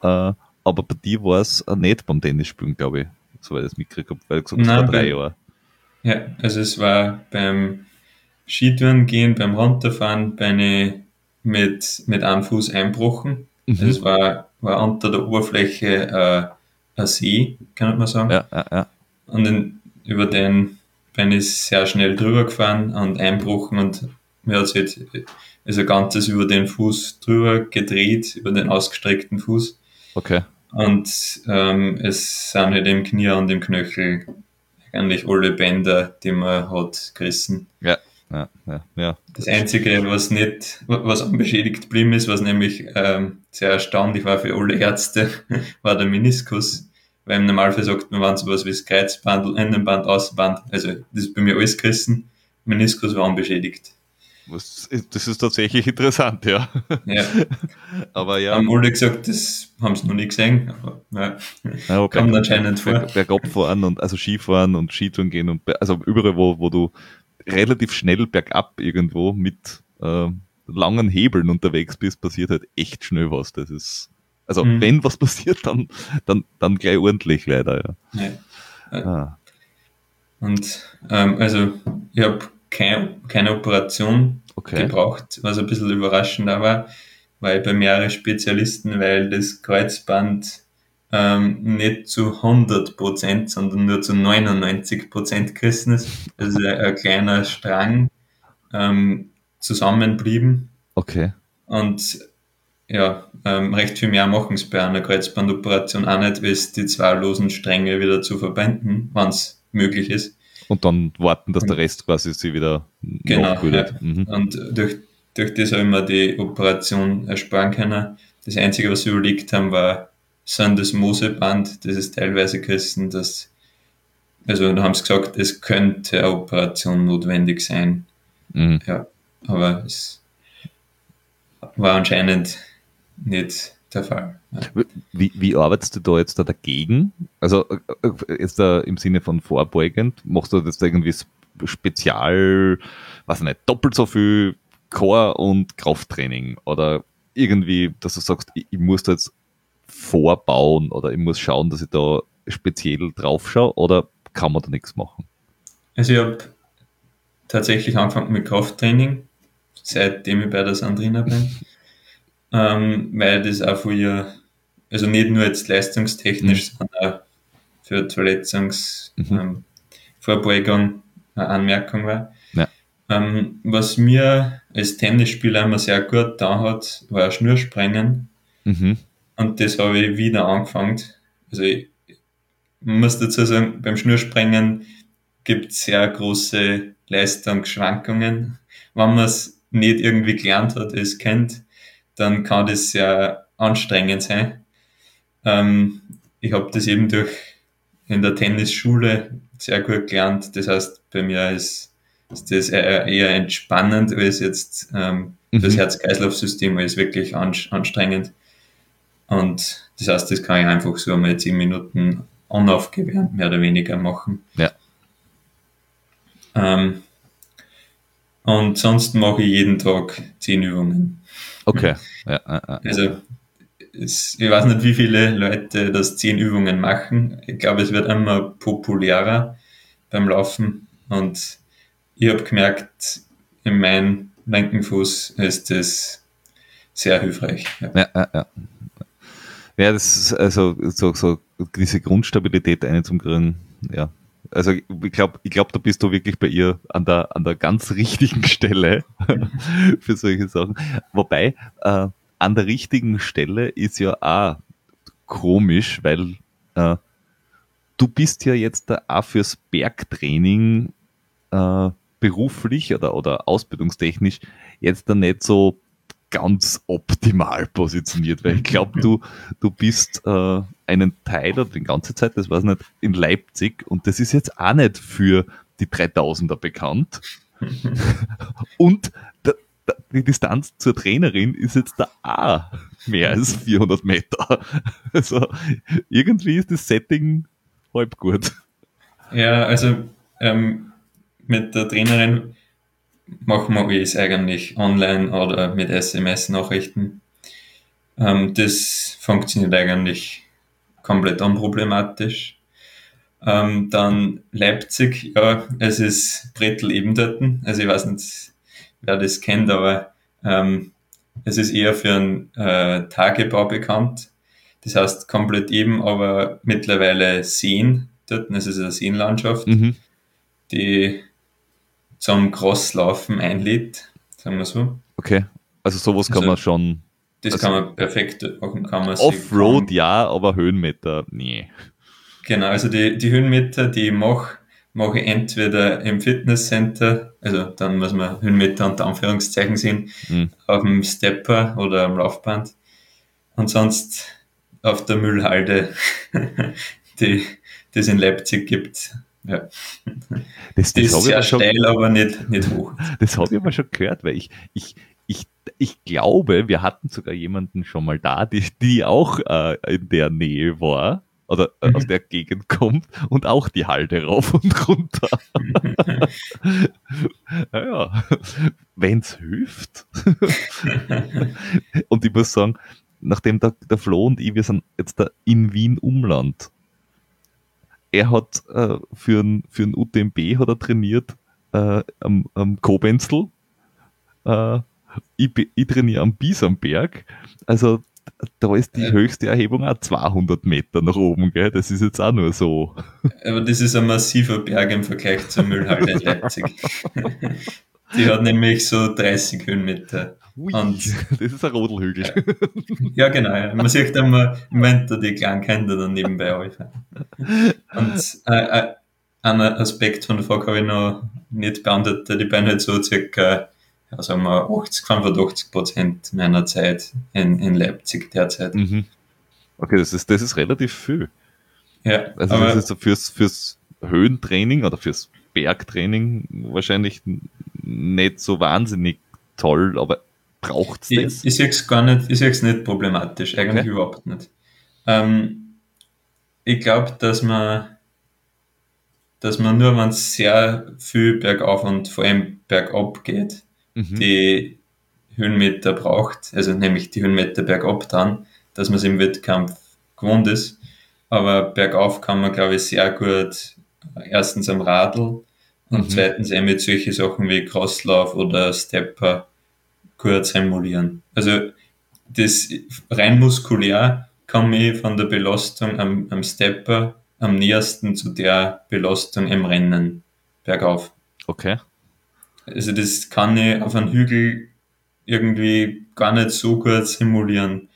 Äh, aber bei dir war es nicht beim Tennis spielen, glaube ich, soweit ich das mitgekriegt habe, weil gesagt hast, vor drei Jahren. Ja, also es war beim Skitouren gehen, beim Runterfahren, bin ich mit, mit einem Fuß einbrochen. Mhm. Also es war, war unter der Oberfläche äh, ein See, kann man sagen. Ja, ja, ja. Und in, über den bin ich sehr schnell drüber gefahren und einbrochen und mir hat sich also ganzes über den Fuß drüber gedreht, über den ausgestreckten Fuß. Okay. Und ähm, es sind halt im Knie und im Knöchel eigentlich alle Bänder, die man hat, gerissen. Ja. Ja, ja, ja. Das Einzige, was nicht, was unbeschädigt geblieben ist, was nämlich ähm, sehr erstaunlich war für alle Ärzte, war der Meniskus. Weil im Normalfall sagt man, wenn sowas wie das Kreuzband, Innenband, Außenband, also das ist bei mir alles gerissen, Meniskus war unbeschädigt. Das ist tatsächlich interessant, ja. Ja. aber ja. Haben alle gesagt, das haben sie noch nie gesehen, aber ja. ja okay. kommt anscheinend vor. Bergab fahren und also Skifahren und Skitouren gehen und also überall, wo, wo du relativ schnell bergab irgendwo mit äh, langen Hebeln unterwegs bist, passiert halt echt schnell was. Das ist also mhm. wenn was passiert, dann, dann, dann gleich ordentlich leider, ja. ja. Ah. Und ähm, also ich habe kein, keine Operation okay. gebraucht, was ein bisschen überraschend war, weil bei mehreren Spezialisten, weil das Kreuzband ähm, nicht zu 100 Prozent, sondern nur zu 99 Prozent gerissen ist. Also ein, ein kleiner Strang ähm, zusammenblieben. Okay. Und ja, ähm, recht viel mehr machen es bei einer Kreuzbandoperation auch nicht, es die zwei losen Stränge wieder zu verbinden, wenn es möglich ist. Und dann warten, dass der Rest quasi sie wieder Genau, ja. Mhm. Und durch, durch das habe ich mir die Operation ersparen können. Das Einzige, was sie überlegt haben, war, sind das Moseband, das ist teilweise gerissen, das, also da haben sie gesagt, es könnte eine Operation notwendig sein. Mhm. Ja, aber es war anscheinend nicht der Fall. Ja. Wie, wie arbeitest du da jetzt da dagegen? Also äh, äh, jetzt da im Sinne von vorbeugend, machst du das irgendwie spezial, weiß ich nicht, doppelt so viel Core- und Krafttraining oder irgendwie, dass du sagst, ich, ich muss da jetzt vorbauen oder ich muss schauen, dass ich da speziell drauf schaue oder kann man da nichts machen? Also ich habe tatsächlich angefangen mit Krafttraining, seitdem ich bei der Sandrina bin, ähm, weil das auch für ihr, also nicht nur jetzt leistungstechnisch, sondern auch für Verletzungsvorbeugung Mhm. ähm, eine Anmerkung war. Ja. Ähm, was mir als Tennisspieler immer sehr gut da hat, war Schnursprengen. Mhm. Und das habe ich wieder angefangen. Also ich muss dazu sagen, beim Schnursprengen gibt es sehr große Leistungsschwankungen. Wenn man es nicht irgendwie gelernt hat, es kennt, dann kann das sehr anstrengend sein. Ähm, ich habe das eben durch in der Tennisschule sehr gut gelernt. Das heißt, bei mir ist, ist das eher, eher entspannend als jetzt ähm, das Mhm. Herz-Kreislauf-System ist wirklich anstrengend. Und das heißt, das kann ich einfach so einmal 10 Minuten unaufgewärmt mehr oder weniger machen. Ja. Ähm, und sonst mache ich jeden Tag 10 Übungen. Okay. Ja, ja, ja. Also es, ich weiß nicht, wie viele Leute das 10 Übungen machen. Ich glaube, es wird immer populärer beim Laufen. Und ich habe gemerkt, in meinem linken Fuß ist das sehr hilfreich. Ja. Ja, ja, ja. Ja, das ist also so, so diese Grundstabilität eine zum Grün, ja. Also ich glaube, ich glaube, da bist du wirklich bei ihr an der an der ganz richtigen Stelle für solche Sachen. Wobei äh, an der richtigen Stelle ist ja auch komisch, weil äh, du bist ja jetzt da auch fürs Bergtraining äh, beruflich oder, oder ausbildungstechnisch jetzt da nicht so ganz optimal positioniert, weil ich glaube, du, du bist äh, einen Teil oder die ganze Zeit, das weiß ich nicht, in Leipzig und das ist jetzt auch nicht für die 3000er bekannt. und da, da, die Distanz zur Trainerin ist jetzt da auch mehr als 400 Meter. Also irgendwie ist das Setting halb gut. Ja, also ähm, mit der Trainerin machen wir alles eigentlich online oder mit SMS-Nachrichten. Ähm, das funktioniert eigentlich komplett unproblematisch. Ähm, dann Leipzig, ja, es ist Brettel eben dort. Also ich weiß nicht, wer das kennt, aber ähm, es ist eher für einen äh, Tagebau bekannt. Das heißt komplett eben, aber mittlerweile Seen dort. Es ist eine Seenlandschaft Mhm. die zum Crosslaufen einlädt, sagen wir so. Okay. Also sowas kann Also man schon Das Also- kann man perfekt machen, kann man Offroad ja, aber Höhenmeter, nee. Genau, also die, die Höhenmeter, die ich mache, mache ich entweder im Fitnesscenter, also dann muss man Höhenmeter unter Anführungszeichen sehen, Mhm. auf dem Stepper oder am Laufband und sonst auf der Müllhalde, die die es in Leipzig gibt. Ja. Das, das ist habe ich, sehr aber schon- steil, aber nicht, nicht hoch. das hab ich aber schon gehört, weil ich, ich, ich, ich glaube, wir hatten sogar jemanden schon mal da, die, die auch äh, in der Nähe war oder äh, Mhm. aus der Gegend kommt und auch die Halde rauf und runter. naja, wenn's hilft. und ich muss sagen, nachdem der, der Flo und ich, wir sind jetzt da in Wien Umland. Er hat äh, für ein für ein UTMB hat er trainiert äh, am, am Kobenzl. Äh, ich, ich trainiere am Biesamberg. Also da ist die Ja. höchste Erhebung auch 200 Meter nach oben. Gell? Das ist jetzt auch nur so. Aber das ist ein massiver Berg im Vergleich zur Müllhalde in Leipzig. Die hat nämlich so 30 Höhenmeter. Ui, Und- das ist ein Rodelhügel. Ja, genau. Man sieht immer im Winter die kleinen Kinder dann nebenbei anfahren. Und äh, äh, einen Aspekt von der Frage habe ich noch nicht beantwortet. Ich bin halt so circa, ja, sagen wir, 80, 85 Prozent meiner Zeit in, in Leipzig derzeit. Mhm. Okay, das ist, das ist relativ viel. Ja, Also das ist so fürs, fürs Höhentraining oder fürs Bergtraining wahrscheinlich nicht so wahnsinnig toll, aber braucht es ich, das? ich sehe es gar nicht, ich sehe es nicht problematisch, eigentlich Okay. überhaupt nicht. Ähm, ich glaube, dass man, dass man nur, wenn es sehr viel bergauf und vor allem bergab geht, Mhm. die Höhenmeter braucht, also nämlich die Höhenmeter bergab dann, dass man es im Wettkampf gewohnt ist. Aber bergauf kann man, glaube ich, sehr gut äh, erstens am Radl und Mhm. zweitens eben mit solchen Sachen wie Crosslauf oder Stepper gut simulieren. Also das rein muskulär komme ich von der Belastung am, am Stepper am nähersten zu der Belastung im Rennen bergauf. Okay. Also das kann ich auf einem Hügel irgendwie gar nicht so gut simulieren.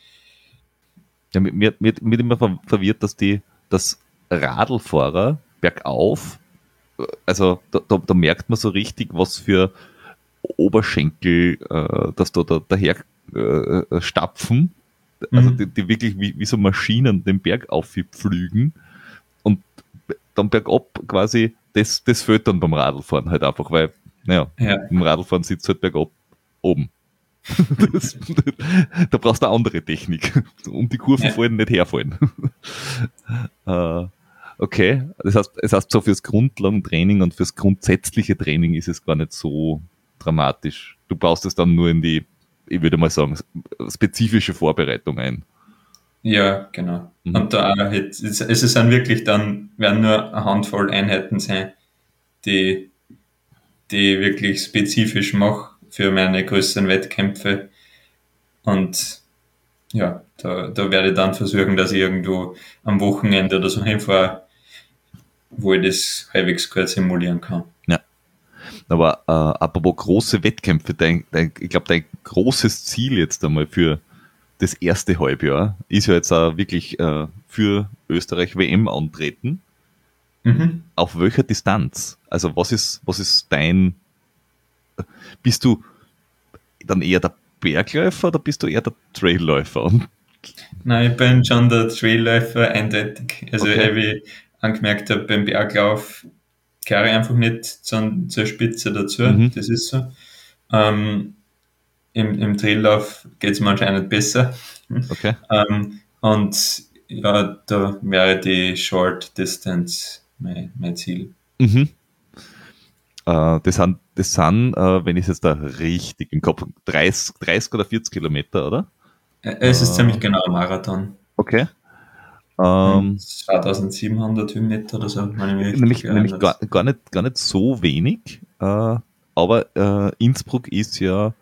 Ja, mir, mir, mir immer ver- verwirrt, dass die, dass Radlfahrer bergauf, äh, also da, da, da merkt man so richtig, was für Oberschenkel, äh, dass da, da daher äh, stapfen, also Mhm. die, die wirklich wie, wie so Maschinen den Berg aufflügen und dann bergab quasi, das, das fehlt dann beim Radlfahren halt einfach, weil, naja, Ja, beim Radlfahren sitzt halt bergab oben. Das, da brauchst du eine andere Technik. Um die Kurven Ja. fallen, nicht herfallen. äh, okay, das heißt, das heißt, so fürs Grundlagentraining und fürs grundsätzliche Training ist es gar nicht so dramatisch. Du baust es dann nur in die, ich würde mal sagen, spezifische Vorbereitung ein. ja, genau. Mhm. Und da es, es sind wirklich dann, werden nur eine Handvoll Einheiten sein, die, die ich wirklich spezifisch mache für meine größeren Wettkämpfe. Und ja, da, da werde ich dann versuchen, dass ich irgendwo am Wochenende oder so hinfahre, wo ich das halbwegs gut simulieren kann. Aber äh, apropos große Wettkämpfe, dein, dein, ich glaube, dein großes Ziel jetzt einmal für das erste Halbjahr ist ja jetzt auch wirklich äh, für Österreich WM antreten. Mhm. Auf welcher Distanz? Also was ist, was ist dein, bist du dann eher der Bergläufer oder bist du eher der Trailläufer? Nein, ich bin schon der Trailläufer eindeutig. Also, Okay. wie ich angemerkt habe, beim Berglauf gehöre ich einfach nicht zur, zur Spitze dazu. Mhm. Das ist so. Ähm, Im im Traillauf geht es mir anscheinend besser. okay. Ähm, und ja, da wäre die Short Distance mein, mein Ziel. Mhm. Äh, das sind, das sind äh, wenn ich es jetzt da richtig im Kopf, 30, 30 oder 40 Kilometer, oder? Äh, Es ist Ah. ziemlich genau ein Marathon. Okay. Ähm, 2700 Höhenmeter oder so, nämlich nämlich gar, gar, nicht, gar nicht so wenig, äh, aber äh, Innsbruck ist ja,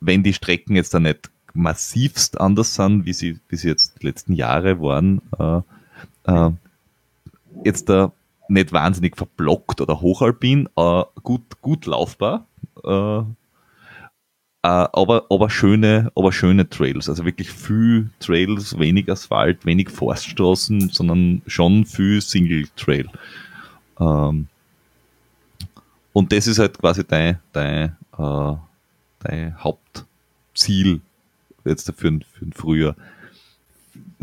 wenn die Strecken jetzt da nicht massivst anders sind, wie sie, wie sie jetzt die letzten Jahre waren, äh, äh, jetzt da nicht wahnsinnig verblockt oder hochalpin, äh, gut, gut laufbar, äh, aber, aber schöne, aber schöne Trails, also wirklich viel Trails, wenig Asphalt, wenig Forststraßen, sondern schon viel Single Trail. Ähm, und das ist halt quasi dein, dein, äh, dein Hauptziel jetzt für, ein- für ein Frühjahr.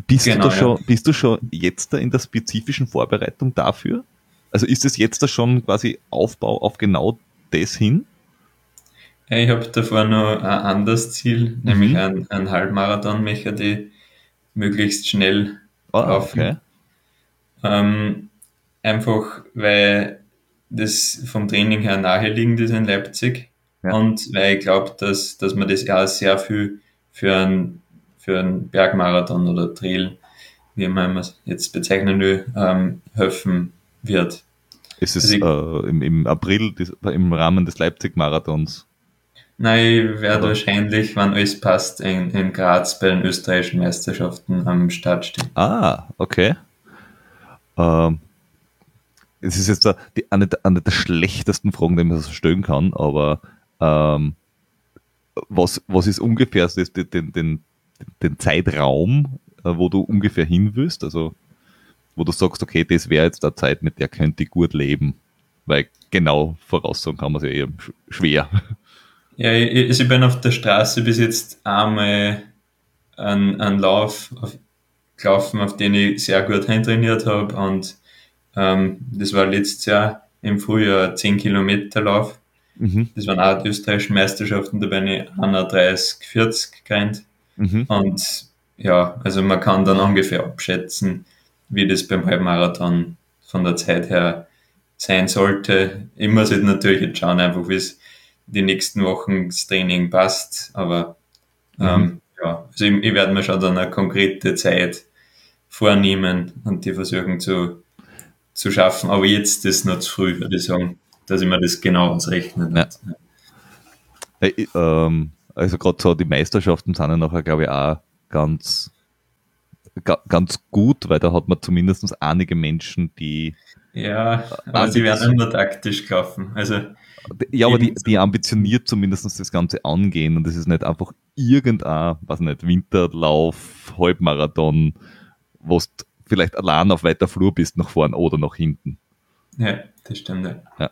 Bist, Genau, du da ja. schon, bist du schon jetzt da in der spezifischen Vorbereitung dafür? Also ist es jetzt da schon quasi Aufbau auf genau das hin? Ich habe davor noch ein anderes Ziel, Mhm. nämlich ein, ein Halbmarathon möchte ich möglichst schnell Ah, laufen. okay. Ähm, einfach weil das vom Training her naheliegend ist in Leipzig Ja. und weil ich glaube, dass, dass man das ja sehr viel für einen für einen Bergmarathon oder Trail, wie man es jetzt bezeichnen will, ähm, helfen wird. Es ist Also äh, im, im April des, im Rahmen des Leipzig-Marathons. Nein, ich werde wahrscheinlich, wenn alles passt, in, in Graz bei den österreichischen Meisterschaften am Start stehen. Ah, okay. Ähm, es ist jetzt die, eine, der- eine der schlechtesten Fragen, die man so stellen kann, aber ähm, was, was ist ungefähr so das, den, den, den Zeitraum, äh, wo du ungefähr hin willst? Also wo du sagst, okay, das wäre jetzt eine Zeit, mit der könnte ich gut leben? Weil genau voraussagen kann man es ja eher schwer. Ja, ich, also ich bin auf der Straße bis jetzt einmal einen, einen Lauf auf, gelaufen, auf den ich sehr gut trainiert habe und ähm, das war letztes Jahr im Frühjahr 10 Kilometer Lauf. Mhm. Das waren auch die österreichischen Meisterschaften, da bin ich 31, 40 gerannt. Mhm. Und ja, also man kann dann ungefähr abschätzen, wie das beim Halbmarathon von der Zeit her sein sollte. Ich muss halt natürlich jetzt schauen, einfach wie es die nächsten Wochen das Training passt, aber mhm. ähm, ja, also ich, ich werde mir schon dann eine konkrete Zeit vornehmen und die versuchen zu, zu schaffen. Aber jetzt ist noch zu früh, würde ich sagen, dass ich mir das genau ausrechnen ja. Hey, ähm, also gerade so die Meisterschaften sind ja nachher, glaube ich, auch ganz, ganz gut, weil da hat man zumindest einige Menschen, die. Ja, aber die werden immer taktisch kaufen. Also, ja, aber die, die ambitioniert zumindest das Ganze angehen und es ist nicht einfach irgendein, was nicht, Winterlauf, Halbmarathon, wo du vielleicht allein auf weiter Flur bist, nach vorn oder nach hinten. Ja, das stimmt. Ja. ja.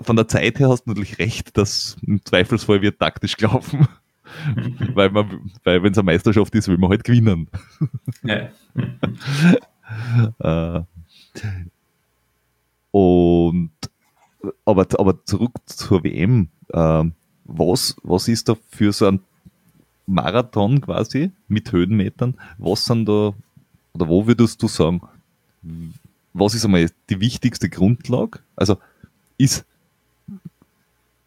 Von der Zeit her hast du natürlich recht, dass im Zweifelsfall wird taktisch gelaufen. weil man, weil wenn es eine Meisterschaft ist, will man halt gewinnen. Ja. äh, und aber, aber zurück zur WM. Äh, was, was ist da für so ein Marathon quasi mit Höhenmetern? Was sind da, oder wo würdest du sagen, was ist einmal die wichtigste Grundlage? Also ist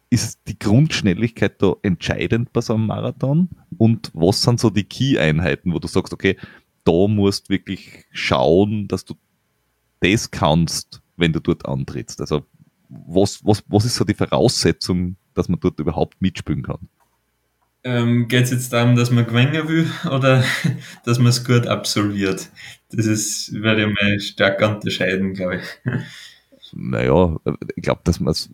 ist die Grundschnelligkeit da entscheidend bei so einem Marathon? Und was sind so die Key-Einheiten, wo du sagst, okay, da musst wirklich schauen, dass du das kannst, wenn du dort antrittst? Also was, was, was ist so die Voraussetzung, dass man dort überhaupt mitspielen kann? Ähm, Geht es jetzt darum, dass man gewinnen will oder dass man es gut absolviert? Das ist, werde ich mal stark unterscheiden, glaube ich naja, ich glaube, dass man es,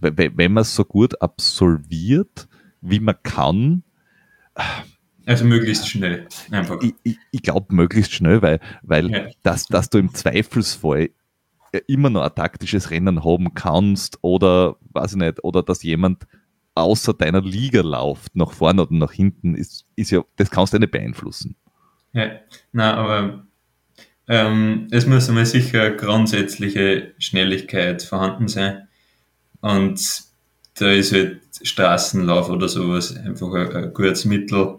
wenn man es so gut absolviert, wie man kann, also möglichst schnell, einfach. Ich, ich, ich glaube möglichst schnell, weil, weil ja. dass, dass du im Zweifelsfall immer noch ein taktisches Rennen haben kannst oder, weiß ich nicht, oder dass jemand außer deiner Liga läuft, nach vorne oder nach hinten, ist, ist ja, das kannst du nicht beeinflussen. Ja, na, aber ähm, es muss einmal sicher grundsätzliche Schnelligkeit vorhanden sein. Und da ist halt Straßenlauf oder sowas einfach ein, ein gutes Mittel.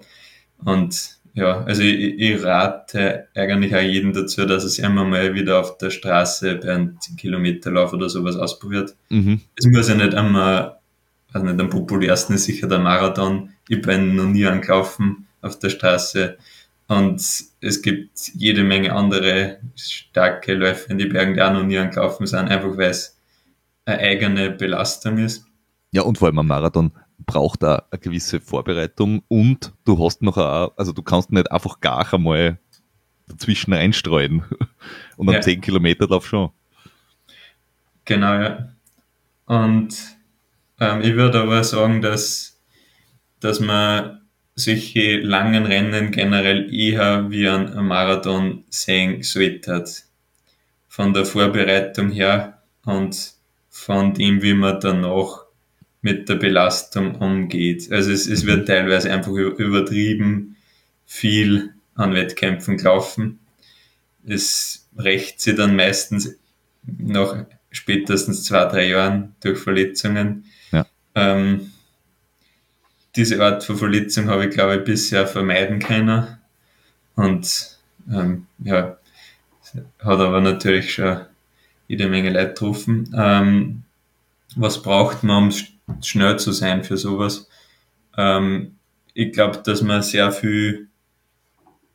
Und ja, also ich, ich rate eigentlich auch jedem dazu, dass er sich einmal mal wieder auf der Straße bei einem 10-Kilometer-Lauf oder sowas ausprobiert. Mhm. Es muss ja nicht einmal, also nicht am populärsten ist sicher der Marathon. Ich bin noch nie angelaufen auf der Straße. Und es gibt jede Menge andere starke Läufe in die Bergen, die auch noch nie angelaufen sind, einfach weil es eine eigene Belastung ist. Ja, und vor allem am Marathon braucht da eine gewisse Vorbereitung und du hast noch auch, also du kannst nicht einfach gar einmal dazwischen einstreuen. Und am ja. 10 Kilometer Lauf schon. Genau, ja. Und ähm, ich würde aber sagen, dass, dass man solche langen Rennen generell eher wie ein Marathon sehen sollte. Von der Vorbereitung her und von dem, wie man danach mit der Belastung umgeht. Also es, es wird teilweise einfach übertrieben viel an Wettkämpfen gelaufen. Es rächt sich dann meistens nach spätestens zwei, drei Jahren durch Verletzungen. Ja. Ähm, diese Art von Verletzung habe ich, glaube ich, bisher vermeiden können. Und ähm, ja, hat aber natürlich schon jede Menge Leute getroffen. Ähm, was braucht man, um schnell zu sein für sowas? Ähm, ich glaube, dass man sehr viel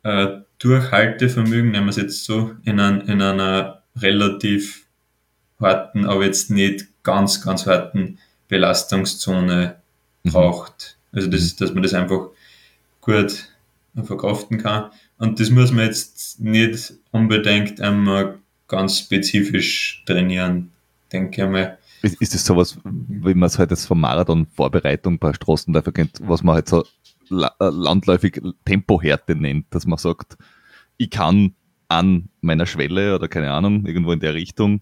äh, Durchhaltevermögen, nehmen wir es jetzt so, in, ein, in einer relativ harten, aber jetzt nicht ganz, ganz harten Belastungszone mhm. braucht. Also das, dass man das einfach gut verkraften kann. Und das muss man jetzt nicht unbedingt einmal ganz spezifisch trainieren, denke ich mal. Ist, das sowas, wie man es halt jetzt vom Marathon Vorbereitung bei Straßenläufer kennt, was man halt so äh, landläufig Tempohärte nennt, dass man sagt, ich kann an meiner Schwelle oder keine Ahnung, irgendwo in der Richtung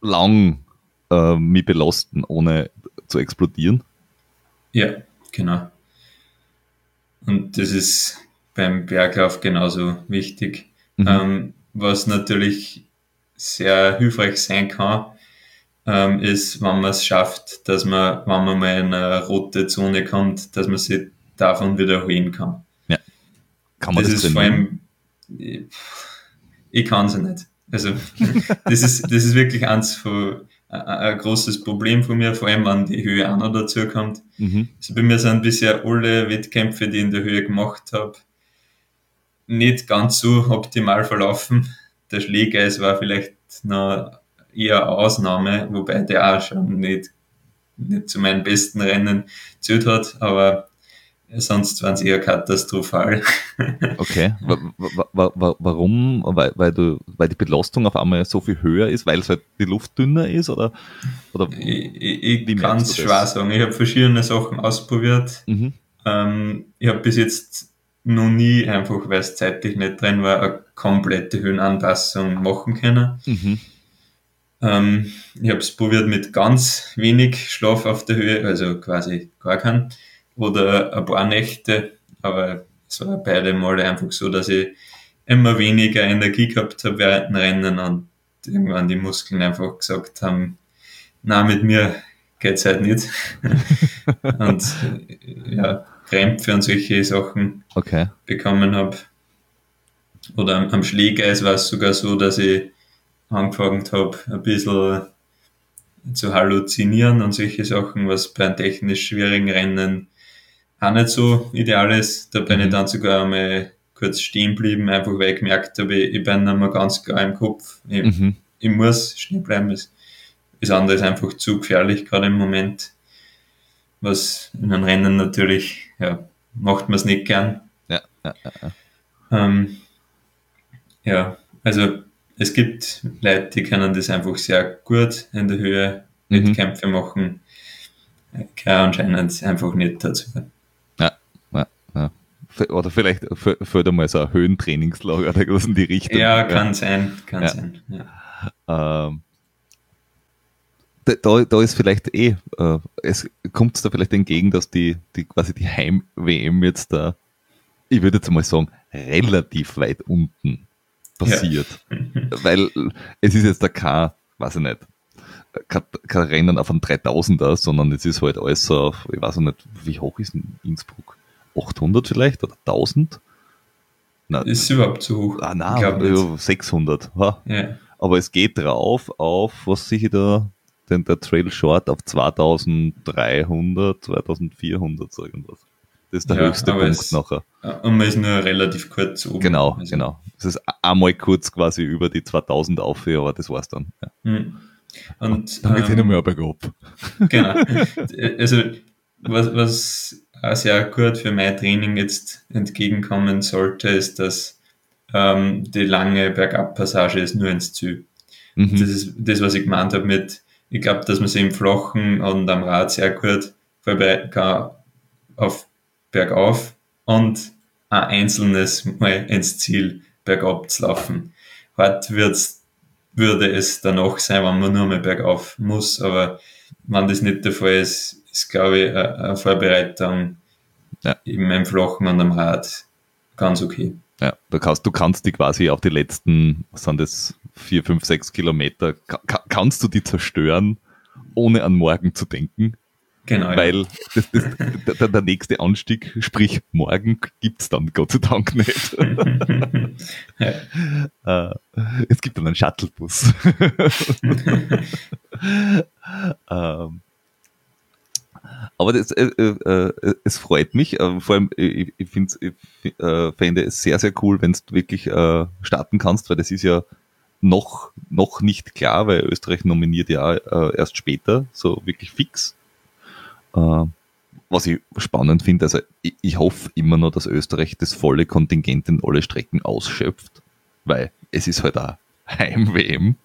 lang äh, mich belasten, ohne zu explodieren. Ja, genau. Und das ist beim Berglauf genauso wichtig. Mhm. Ähm, was natürlich sehr hilfreich sein kann, ähm, ist, wenn man es schafft, dass man, wenn man mal in eine rote Zone kommt, dass man sich davon wiederholen kann. Ja. Kann man das, das ist vor allem, ich, ich kann es nicht. Also, das ist, das ist wirklich eins von, ein großes Problem von mir, vor allem wenn die Höhe auch noch dazu kommt. Mhm. Also bei mir sind bisher alle Wettkämpfe, die ich in der Höhe gemacht habe, nicht ganz so optimal verlaufen. Der Schlägeis war vielleicht noch eher eine Ausnahme, wobei der auch schon nicht, nicht zu meinen besten Rennen zählt hat, aber sonst waren sie eher katastrophal. Okay. Warum? Weil, weil, du, weil die Belastung auf einmal so viel höher ist, weil es halt die Luft dünner ist? Oder, oder ich ich kann es schwer sagen. Ich habe verschiedene Sachen ausprobiert. Mhm. Ähm, ich habe bis jetzt noch nie, einfach weil es zeitlich nicht drin war, eine komplette Höhenanpassung machen können. Mhm. Ähm, ich habe es probiert mit ganz wenig Schlaf auf der Höhe, also quasi gar keinen oder ein paar Nächte, aber es war beide Male einfach so, dass ich immer weniger Energie gehabt habe während dem Rennen und irgendwann die Muskeln einfach gesagt haben, na mit mir geht's halt nicht. und ja, Krämpfe und solche Sachen okay. bekommen habe. Oder am, am Schlägeis war es sogar so, dass ich angefangen habe, ein bisschen zu halluzinieren und solche Sachen, was bei einem technisch schwierigen Rennen auch nicht so ideal ist. Da bin mhm. ich dann sogar einmal kurz stehen geblieben, einfach weil ich gemerkt habe, ich, bin nicht mehr ganz klar im Kopf. Ich, mhm. ich muss stehen bleiben. Das, das andere ist einfach zu gefährlich, gerade im Moment. Was in einem Rennen natürlich, ja, macht man es nicht gern. Ja, ja, ja. Ähm, ja, also es gibt Leute, die können das einfach sehr gut in der Höhe mhm. Wettkämpfe machen. Kann anscheinend einfach nicht dazu. Oder vielleicht fördern mal so ein Höhentrainingslager oder was in die Richtung. Ja, kann ja. sein, kann ja. sein. Ja. Ähm, da, da ist vielleicht eh, äh, es kommt da vielleicht entgegen, dass die, die quasi die Heim-WM jetzt da, ich würde jetzt mal sagen, relativ weit unten passiert. Ja. Weil es ist jetzt da kein, weiß ich nicht, kein, kein Rennen auf einem 3000er, sondern es ist halt alles so auf, ich weiß nicht, wie hoch ist in Innsbruck? 800 vielleicht oder 1000. Na, ist überhaupt zu hoch? Ah, nein, 600. Ha. Ja. Aber es geht drauf auf, was sehe ich da, denn der Trail Short auf 2300, 2400, so irgendwas. Das ist der ja, höchste Punkt es, nachher. Und man ist nur relativ kurz oben. Genau, also. genau. Es ist einmal kurz quasi über die 2000 auf, aber das war's dann. Ja. Hm. Und, dann geht ähm, mehr bergab. Genau. Also, was, was auch sehr gut für mein Training jetzt entgegenkommen sollte, ist, dass ähm, die lange Bergabpassage ist nur ins Ziel. Mhm. Das ist das, was ich gemeint habe mit, ich glaube, dass man sich im Flachen und am Rad sehr gut vorbereiten kann auf bergauf und ein einzelnes Mal ins Ziel bergab zu laufen. Hart wird's, würde es danach sein, wenn man nur mal bergauf muss, aber wenn das nicht der Fall ist, ist, glaube ich, eine Vorbereitung ja. eben im Flachen und am Rad ganz okay. Ja, du kannst, du kannst die quasi auf die letzten, was sind das, vier, fünf, sechs Kilometer, ka kannst du die zerstören, ohne an morgen zu denken. Genau. Weil ja. das, das, der, der, nächste Anstieg, sprich morgen, gibt es dann Gott sei Dank nicht. ja. äh, es gibt dann einen Shuttlebus. ähm, aber das, äh, äh, äh, es freut mich. Äh, vor allem, ich, ich, find's, ich äh, fände es sehr, sehr cool, wenn du wirklich äh, starten kannst, weil das ist ja noch, noch nicht klar, weil Österreich nominiert ja äh, erst später, so wirklich fix. Äh, was ich spannend finde, also ich, ich hoffe immer noch, dass Österreich das volle Kontingent in alle Strecken ausschöpft, weil es ist halt auch Heim-WM.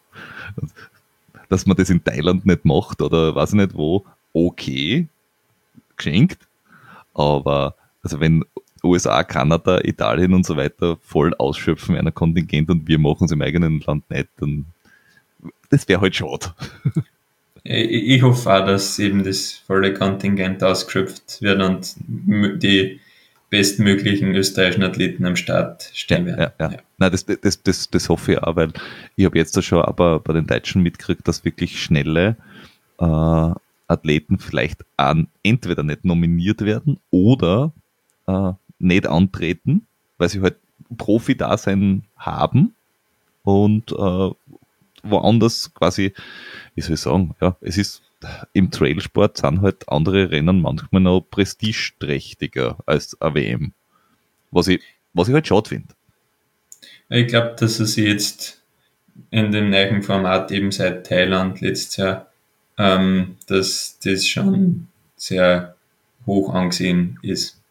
Dass man das in Thailand nicht macht oder weiß ich nicht wo, okay, geschenkt. Aber also wenn USA, Kanada, Italien und so weiter voll ausschöpfen einer Kontingent und wir machen es im eigenen Land nicht, dann das wäre halt schade. Ich, hoffe auch, dass eben das volle Kontingent ausgeschöpft wird und die bestmöglichen österreichischen Athleten am Start stehen werden. Ja, ja. ja. Nein, das, das, das, das hoffe ich auch, weil ich habe jetzt schon aber bei den Deutschen mitgekriegt, dass wirklich schnelle äh, Athleten vielleicht an, entweder nicht nominiert werden oder äh, nicht antreten, weil sie halt Profi-Dasein haben und äh, woanders quasi, wie soll ich sagen, ja, es ist im Trailsport sind halt andere Rennen manchmal noch prestigeträchtiger als AWM. Was ich, was ich halt schade finde. Ich glaube, dass sich jetzt in dem neuen Format eben seit Thailand letztes Jahr, ähm, dass das schon sehr hoch angesehen ist.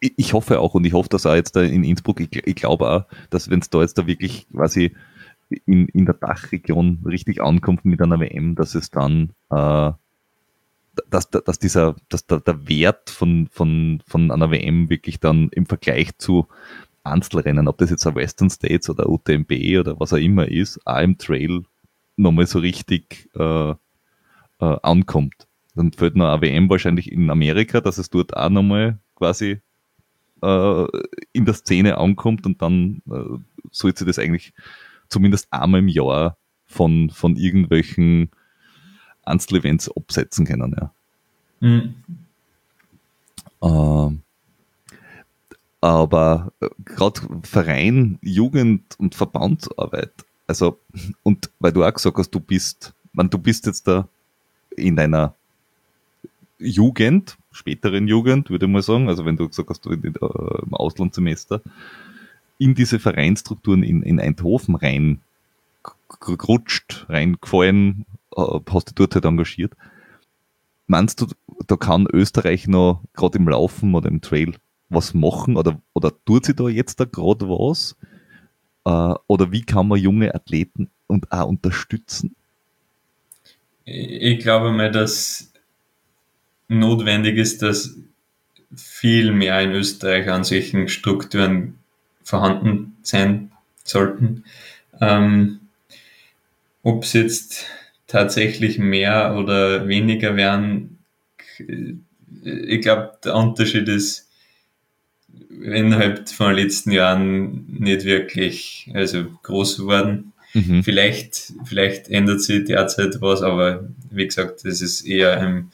Ich, ich hoffe auch und ich hoffe, dass auch jetzt da in Innsbruck, ich, ich glaube auch, dass wenn es da jetzt da wirklich quasi in, in der Dachregion richtig ankommt mit einer WM, dass es dann, äh, dass, dass dieser, dass der, der Wert von, von, von einer WM wirklich dann im Vergleich zu Einzelrennen, ob das jetzt ein Western States oder UTMB oder was auch immer ist, auch im Trail nochmal so richtig äh, äh, ankommt. Dann fällt noch eine WM wahrscheinlich in Amerika, dass es dort auch nochmal quasi äh, in der Szene ankommt und dann äh, sollte sich das eigentlich zumindest einmal im Jahr von, von irgendwelchen Einzelevents absetzen können. Ja. Mhm. Ähm, aber äh, gerade Verein, Jugend und Verbandsarbeit, also, und weil du auch gesagt hast, du bist, man, du bist jetzt da in deiner Jugend, späteren Jugend, würde ich mal sagen, also wenn du gesagt hast, du in, uh, im Auslandssemester, in diese Vereinsstrukturen in, in Eindhoven rein gerutscht, reingefallen, äh, hast du dort halt engagiert. Meinst du, da kann Österreich noch gerade im Laufen oder im Trail was machen oder, oder tut sie da jetzt da gerade was? Äh, oder wie kann man junge Athleten und auch unterstützen? Ich glaube mal, dass notwendig ist, dass viel mehr in Österreich an solchen Strukturen vorhanden sein sollten. Ähm, Ob es jetzt tatsächlich mehr oder weniger werden, ich glaube, der Unterschied ist innerhalb von den letzten Jahren nicht wirklich also groß geworden. Mhm. Vielleicht, vielleicht ändert sich derzeit was, aber wie gesagt, das ist eher im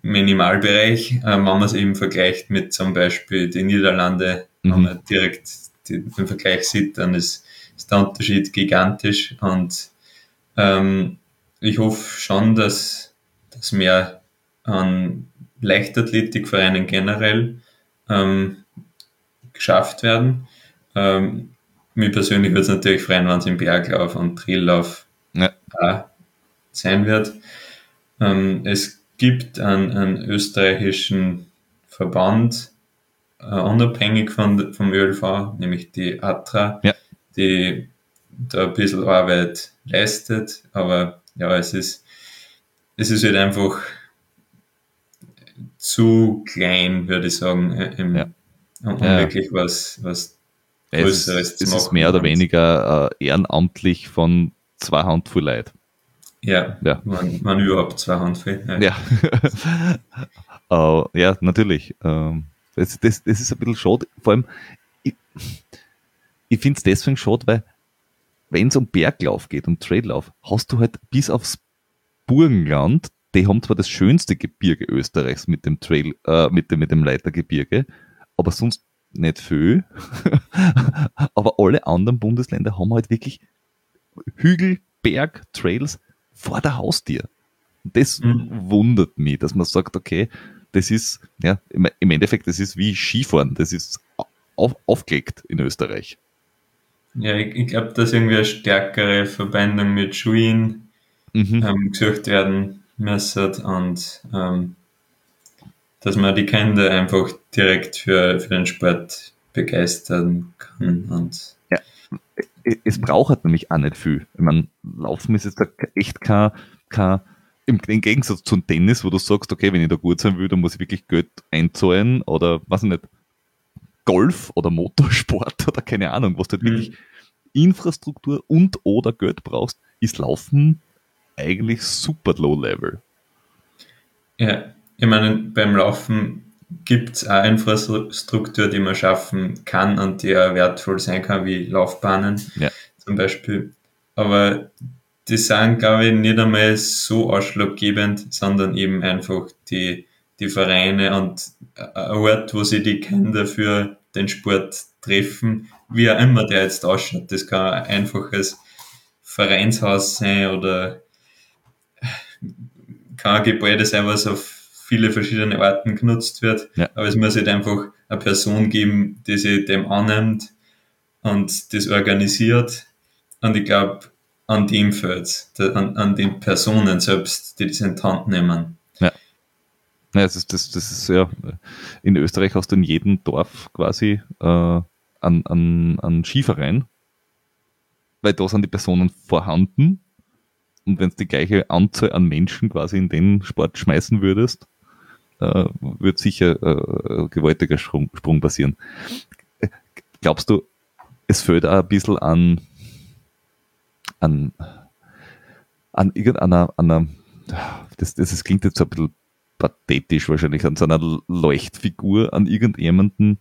Minimalbereich. Ähm, wenn man es eben vergleicht mit zum Beispiel den Niederlande, mhm. wenn man direkt den Vergleich sieht, dann ist, ist der Unterschied gigantisch und ähm, ich hoffe schon, dass, dass mehr an Leichtathletikvereinen generell ähm, geschafft werden. Ähm, mir persönlich wird es natürlich freuen, wenn es im Berglauf und Trilllauf ja. sein wird. Ähm, es gibt einen, einen österreichischen Verband, äh, unabhängig von, vom ÖLV, nämlich die ATRA, ja. die da ein bisschen Arbeit leistet, aber ja, es ist, es ist halt einfach zu klein, würde ich sagen, äh, im, ja. um, ja. wirklich was, was Größeres es, zu machen. Es ist mehr oder weniger äh, ehrenamtlich von zwei Handvoll Leid. Ja, ja. Man, man überhaupt zwei Handvoll. Ja, ja. uh, ja natürlich. Uh, das, das, das ist ein bisschen schade. Vor allem, ich, ich finde es deswegen schade, weil wenn es um Berglauf geht, um Traillauf, hast du halt bis aufs Burgenland, die haben zwar das schönste Gebirge Österreichs mit dem Trail, äh, mit dem, mit dem Leitergebirge, aber sonst nicht viel. aber alle anderen Bundesländer haben halt wirklich Hügel, Berg, Trails vor der Haustür. Das mhm. wundert mich, dass man sagt, okay, das ist, ja, im Endeffekt, das ist wie Skifahren, das ist auf, aufgelegt in Österreich. Ja, ich, ich glaube, dass irgendwie eine stärkere Verbindung mit Schulen mhm. ähm, gesucht werden müsste und ähm, dass man die Kinder einfach direkt für, für den Sport begeistern kann. Und ja, es braucht halt nämlich auch nicht viel. Ich meine, Laufen ist jetzt echt kein, kein im, Gegensatz zum Tennis, wo du sagst, okay, wenn ich da gut sein will, dann muss ich wirklich Geld einzahlen oder was nicht, Golf oder Motorsport oder keine Ahnung, was du halt Mhm. wirklich Infrastruktur und oder Geld brauchst, ist Laufen eigentlich super low level. Ja, ich meine, beim Laufen gibt es auch Infrastruktur, die man schaffen kann und die auch wertvoll sein kann, wie Laufbahnen Ja. zum Beispiel. Aber die sind, glaube ich, nicht einmal so ausschlaggebend, sondern eben einfach die, die Vereine und ein Ort, wo sie die Kinder für den Sport treffen, wie auch immer der jetzt ausschaut. Das kann ein einfaches Vereinshaus sein oder kann ein Gebäude sein, was auf viele verschiedene Arten genutzt wird. Ja. Aber es muss halt einfach eine Person geben, die sich dem annimmt und das organisiert. Und ich glaube, an dem fällt an, an den Personen selbst, die das in die Hand nehmen. Ja, das ist, das, das ist ja, in Österreich hast du in jedem Dorf quasi äh, an, an, an Skiverein, weil da sind die Personen vorhanden und wenn du die gleiche Anzahl an Menschen quasi in den Sport schmeißen würdest, äh, wird sicher äh, ein gewaltiger Sprung, Sprung passieren. Äh, Glaubst du, es fehlt auch ein bisschen an, an, an irgendeiner, an einer, das, das, das klingt jetzt so ein bisschen pathetisch wahrscheinlich, an so einer Leuchtfigur, an irgendjemanden,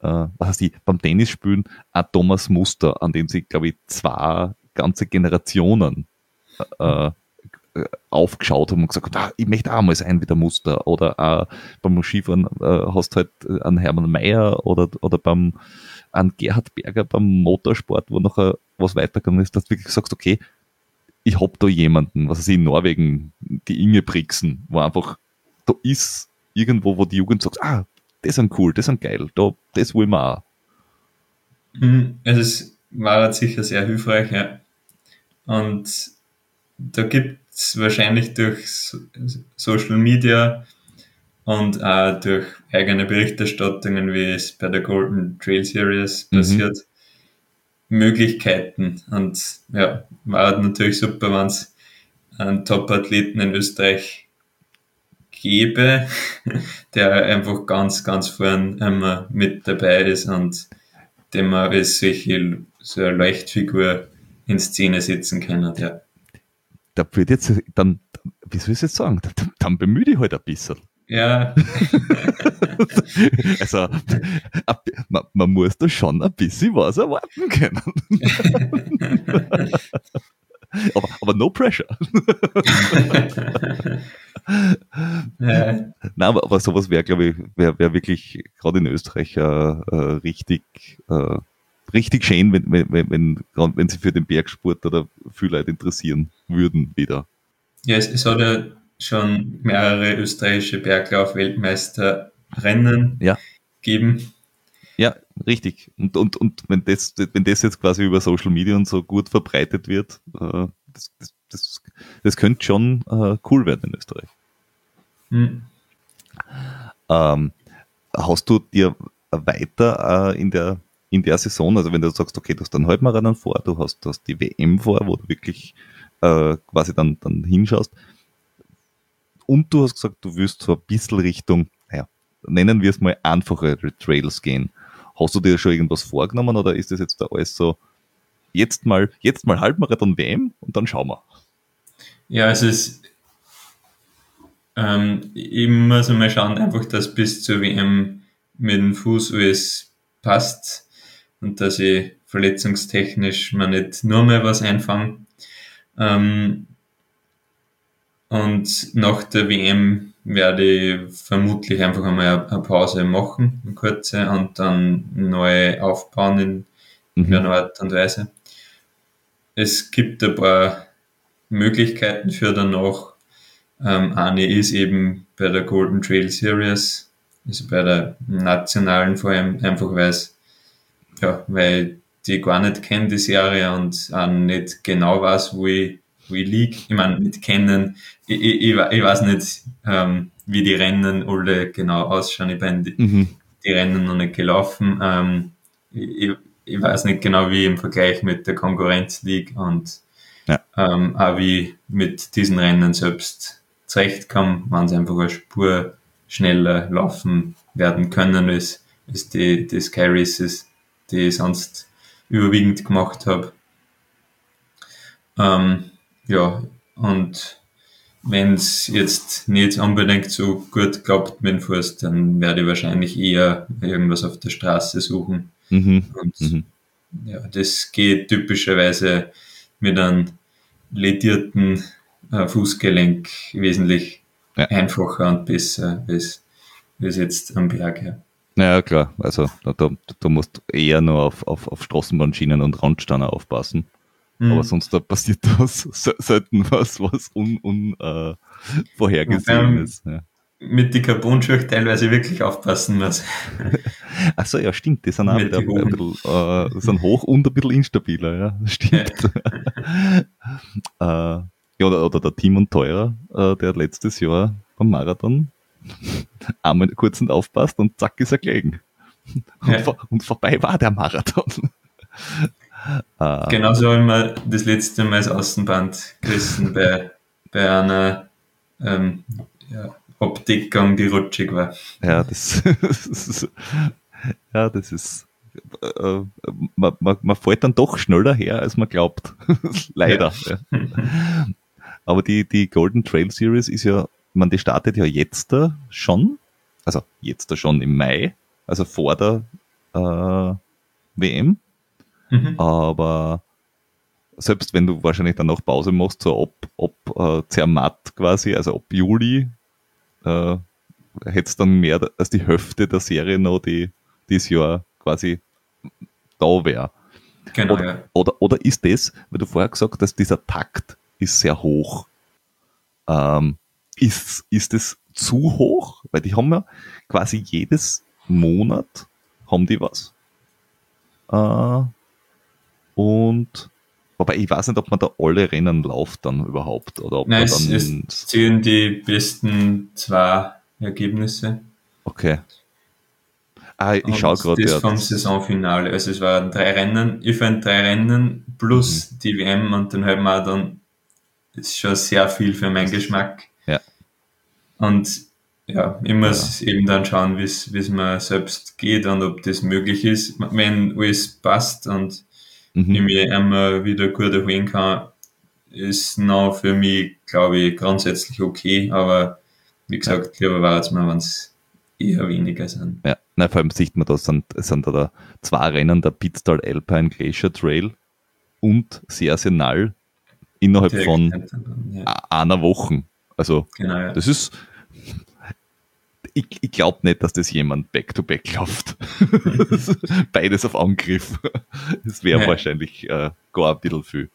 äh, was heißt die, beim Tennisspielen, ein Thomas Muster, an dem sich, glaube ich, zwei ganze Generationen äh, äh, aufgeschaut haben und gesagt, ah, ich möchte auch mal sein wie der Muster. Oder äh, beim Skifahren äh, hast halt einen Hermann Mayer oder, oder beim an Gerhard Berger beim Motorsport, wo nachher was weitergegangen ist, dass du wirklich sagst, okay, ich hab da jemanden, was weiß ich, in Norwegen, die Inge Brixen, wo einfach, da ist irgendwo, wo die Jugend sagt, ah, das sind cool, das sind geil, da, das wollen wir auch. Mhm, Also es war halt sicher sehr hilfreich, ja. Und da gibt es wahrscheinlich durch So- Social Media und auch durch eigene Berichterstattungen, wie es bei der Golden Trail Series Mhm. Möglichkeiten. Und ja, war natürlich super, wenn es einen Top-Athleten in Österreich gäbe, der einfach ganz, ganz vorn immer mit dabei ist und den man als solche, so eine Leuchtfigur in Szene setzen kann. Ja. Da wird jetzt, dann, wie soll ich es jetzt sagen, dann, dann bemühe dich halt ein bisschen. Ja, Also, man, man muss da schon ein bisschen was erwarten können. aber, aber no pressure. Nein, aber, aber sowas wäre, glaube ich, wäre wär wirklich gerade in Österreich äh, äh, richtig, äh, richtig schön, wenn, wenn, wenn, wenn, sie für den Bergsport oder viele Leute interessieren würden wieder. ja es, es hat ja schon mehrere österreichische Berglauf-Weltmeisterrennen Ja. gegeben. Ja, richtig. Und, und, und wenn, das, wenn das jetzt quasi über Social Media und so gut verbreitet wird, äh, das, das, das, das könnte schon äh, cool werden in Österreich. Hm. Ähm, hast du dir weiter äh, in, der, in der Saison, also wenn du sagst, okay, du hast dann Halbmarathon vor, du hast, du hast die WM vor, wo du wirklich äh, quasi dann, dann hinschaust, und du hast gesagt, du wirst so ein bisschen Richtung, nennen wir es mal einfache Trails gehen. Hast du dir schon irgendwas vorgenommen oder ist das jetzt da alles so, jetzt mal, jetzt mal Halbmarathon WM und dann schauen wir. Ja, es ist, ähm, ich muss mal schauen, einfach, dass bis zur WM mit dem Fuß alles passt und dass ich verletzungstechnisch mir nicht nur mehr was einfange. Ähm, und nach der WM werde ich vermutlich einfach einmal eine Pause machen, eine kurze, und dann neu aufbauen in Mhm. einer Art und Weise. Es gibt ein paar Möglichkeiten für danach. Ähm, eine ist eben bei der Golden Trail Series, also bei der nationalen vor allem, einfach weil ja, weil die gar nicht kenne, die Serie, und auch nicht genau weiß, wo ich, wo ich meine, mit kennen, ich, ich, ich, ich weiß nicht, ähm, wie die Rennen alle genau ausschauen. Ich bin die, Mhm. die Rennen noch nicht gelaufen. Ähm, ich, ich weiß nicht genau, wie im Vergleich mit der Konkurrenz liegt und Ja. ähm, auch wie mit diesen Rennen selbst zurechtkommen, wenn sie einfach eine Spur schneller laufen werden können als als die, die Sky Races, die ich sonst überwiegend gemacht habe. Ähm, ja, und wenn es jetzt nicht unbedingt so gut klappt mit dem Fuß, dann werde ich wahrscheinlich eher irgendwas auf der Straße suchen. Mhm. Und mhm. ja, das geht typischerweise mit einem ledierten äh, Fußgelenk wesentlich ja. einfacher und besser als, als jetzt am Berg. Ja. Ja, klar. Also da, da, da musst eher nur auf, auf, auf Straßenbahnschienen und Randsteine aufpassen. Mhm. Aber sonst da passiert das selten was, was un, un, äh, ist. Ja. Mit den Carbon-Schuhe teilweise wirklich aufpassen muss. Achso, ja, stimmt. Die sind auch wieder ein bisschen, äh, sind hoch und ein bisschen instabiler, ja. Stimmt. Ja. äh, ja, oder, oder der Timon Teurer, äh, der letztes Jahr beim Marathon einmal kurz und aufpasst und zack ist er gelegen. Und, ja. vor, und vorbei war der Marathon. Äh, Genauso haben wir das letzte Mal das Außenband gerissen bei, bei einer ähm, ja, Abdeckung, die rutschig war. Ja, das, ist, ja, das ist äh, man, man, man fällt dann doch schneller her, als man glaubt. Leider. Ja. Ja. Aber die, die Golden Trail Series ist ja, man, die startet ja jetzt da schon, also jetzt da schon im Mai, also vor der äh, WM. Mhm. Aber selbst wenn du wahrscheinlich dann noch Pause machst, so ab, ab äh, Zermatt quasi, also ab Juli, äh, hättest dann mehr als die Hälfte der Serie noch, die dieses Jahr quasi da wäre. Genau, oder, ja. oder, oder ist das, weil du vorher gesagt hast, dieser Takt ist sehr hoch. Ähm, ist, ist es zu hoch? Weil die haben ja quasi jedes Monat haben die was. Äh, und wobei ich weiß nicht, ob man da alle Rennen läuft dann überhaupt oder ob Nein, man dann es, es zählen die besten zwei Ergebnisse. Okay. Ah, ich schaue gerade. Das vom Saisonfinale. Also es waren drei Rennen, ich fand drei Rennen plus mhm. die WM und dann halt mal dann ist schon sehr viel für meinen Geschmack. Ja. Und ja, ich muss ja. eben dann schauen, wie es mir selbst geht und ob das möglich ist. Wenn alles passt und mhm. ich mir immer wieder gut erholen kann, ist noch für mich, glaube ich, grundsätzlich okay. Aber wie gesagt, lieber war es mal, wenn es eher weniger sind. Ja, Na, vor allem sieht man, da sind, sind da zwei Rennen, der Pitztal Alpine Glacier Trail und Sersenal innerhalb Direkt von ja. einer Woche. Also genau, ja. das ist, ich, ich glaube nicht, dass das jemand back-to-back -back läuft. Beides auf Angriff. Das wäre ja. wahrscheinlich äh, gar ein bisschen viel.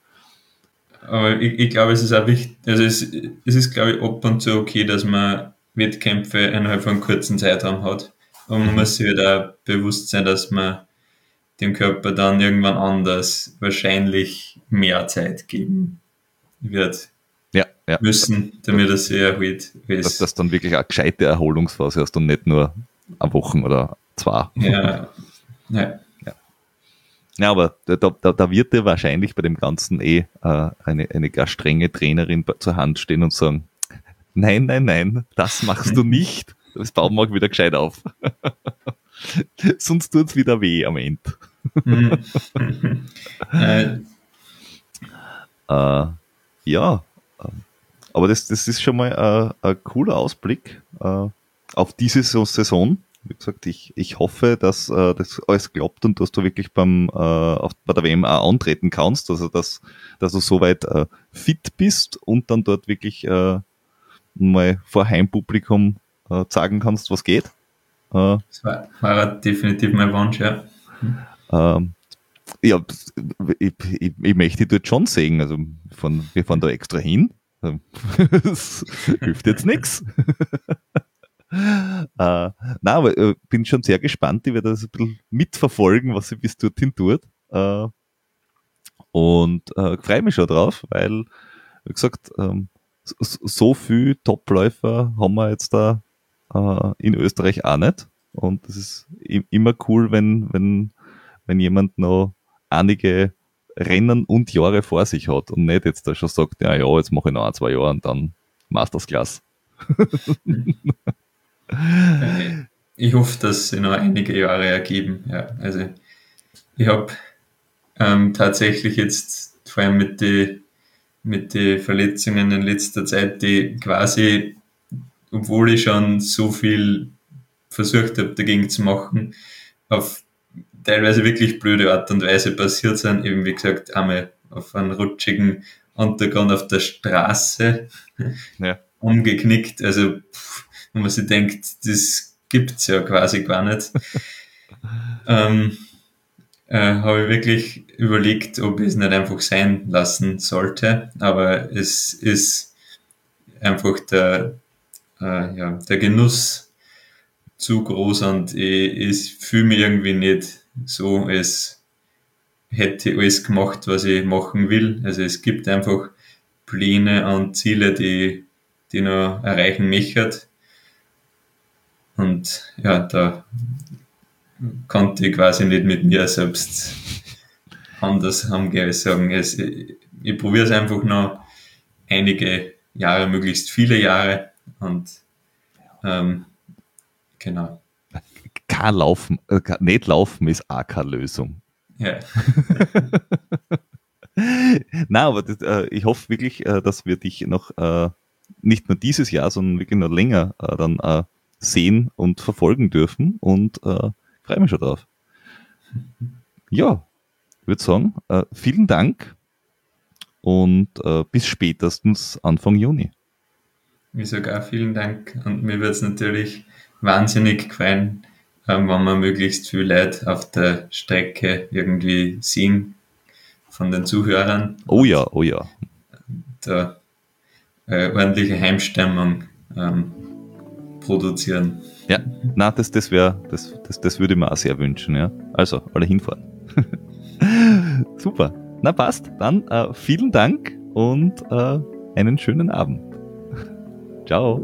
Aber ich, ich glaube, es ist auch wichtig, also es, es ist, glaube ich, ab und zu okay, dass man Wettkämpfe innerhalb von kurzen Zeitraum hat. Und man mhm. muss sich halt auch bewusst sein, dass man dem Körper dann irgendwann anders wahrscheinlich mehr Zeit geben wird ja, müssen, damit er sich erholt. Dass das dann wirklich eine gescheite Erholungsphase hast und nicht nur eine Woche oder zwei. Ja, ja. ja. Ja, aber da, da, da wird dir wahrscheinlich bei dem Ganzen eh äh, eine, eine gar strenge Trainerin zur Hand stehen und sagen, nein, nein, nein, das machst du nicht. Das bauen wir wieder gescheit auf. Sonst tut es wieder weh am Ende. Mhm. äh, äh, ja, aber das, das ist schon mal ein, ein cooler Ausblick äh, auf diese Saison. Wie gesagt, ich, ich hoffe, dass äh, das alles klappt und dass du wirklich beim, äh, auf, bei der WM auch antreten kannst, also dass, dass du soweit äh, fit bist und dann dort wirklich äh, mal vor Heimpublikum äh, zeigen kannst, was geht. Äh, das war, war definitiv mein Wunsch, ja. Ähm, ja, ich, ich, ich möchte dort schon sehen. Also von, wir fahren da extra hin. Das hilft jetzt nichts. Äh, na, aber äh, bin schon sehr gespannt. Ich werde das ein bisschen mitverfolgen, was sie bis dorthin tut. Äh, und äh, freue mich schon drauf, weil, wie gesagt, ähm, so, so viel Topläufer haben wir jetzt da äh, in Österreich auch nicht. Und es ist immer cool, wenn, wenn, wenn jemand noch einige Rennen und Jahre vor sich hat und nicht jetzt da schon sagt, ja, ja, jetzt mache ich noch ein, zwei Jahre und dann Masters Class. ich hoffe, dass sie noch einige Jahre ergeben. Ja, also ich habe ähm, tatsächlich jetzt vor allem mit den mit die Verletzungen in letzter Zeit, die quasi, obwohl ich schon so viel versucht habe, dagegen zu machen, auf teilweise wirklich blöde Art und Weise passiert sind. Eben wie gesagt, einmal auf einen rutschigen Untergrund auf der Straße ja. umgeknickt. Also, pff, wenn man sich denkt, das gibt's ja quasi gar nicht. ähm, äh, habe ich wirklich überlegt, ob ich es nicht einfach sein lassen sollte. Aber es ist einfach der, äh, ja, der Genuss zu groß und ich, ich fühle mich irgendwie nicht so, als hätte ich alles gemacht, was ich machen will. Also es gibt einfach Pläne und Ziele, die, die noch erreichen möchte. Und ja, da konnte ich quasi nicht mit mir selbst anders haben sagen. Es, ich, ich probiere es einfach noch einige Jahre, möglichst viele Jahre und ähm, genau. Kein Laufen, äh, nicht laufen ist auch keine Lösung. Ja. Na, aber das, äh, ich hoffe wirklich, äh, dass wir dich noch äh, nicht nur dieses Jahr, sondern wirklich noch länger äh, dann äh, sehen und verfolgen dürfen und äh, freue mich schon drauf. Ja, ich würde sagen, vielen Dank und bis spätestens Anfang Juni. Ich sage auch vielen Dank und mir wird es natürlich wahnsinnig gefallen, wenn man möglichst viel Leute auf der Strecke irgendwie sehen von den Zuhörern. Oh ja, oh ja. Da äh, ordentliche Heimstimmung ähm, produzieren. Ja, na, das, das wäre, das, das, das würde ich mir auch sehr wünschen, ja. Also, alle hinfahren. Super. Na passt. Dann äh, vielen Dank und äh, einen schönen Abend. Ciao.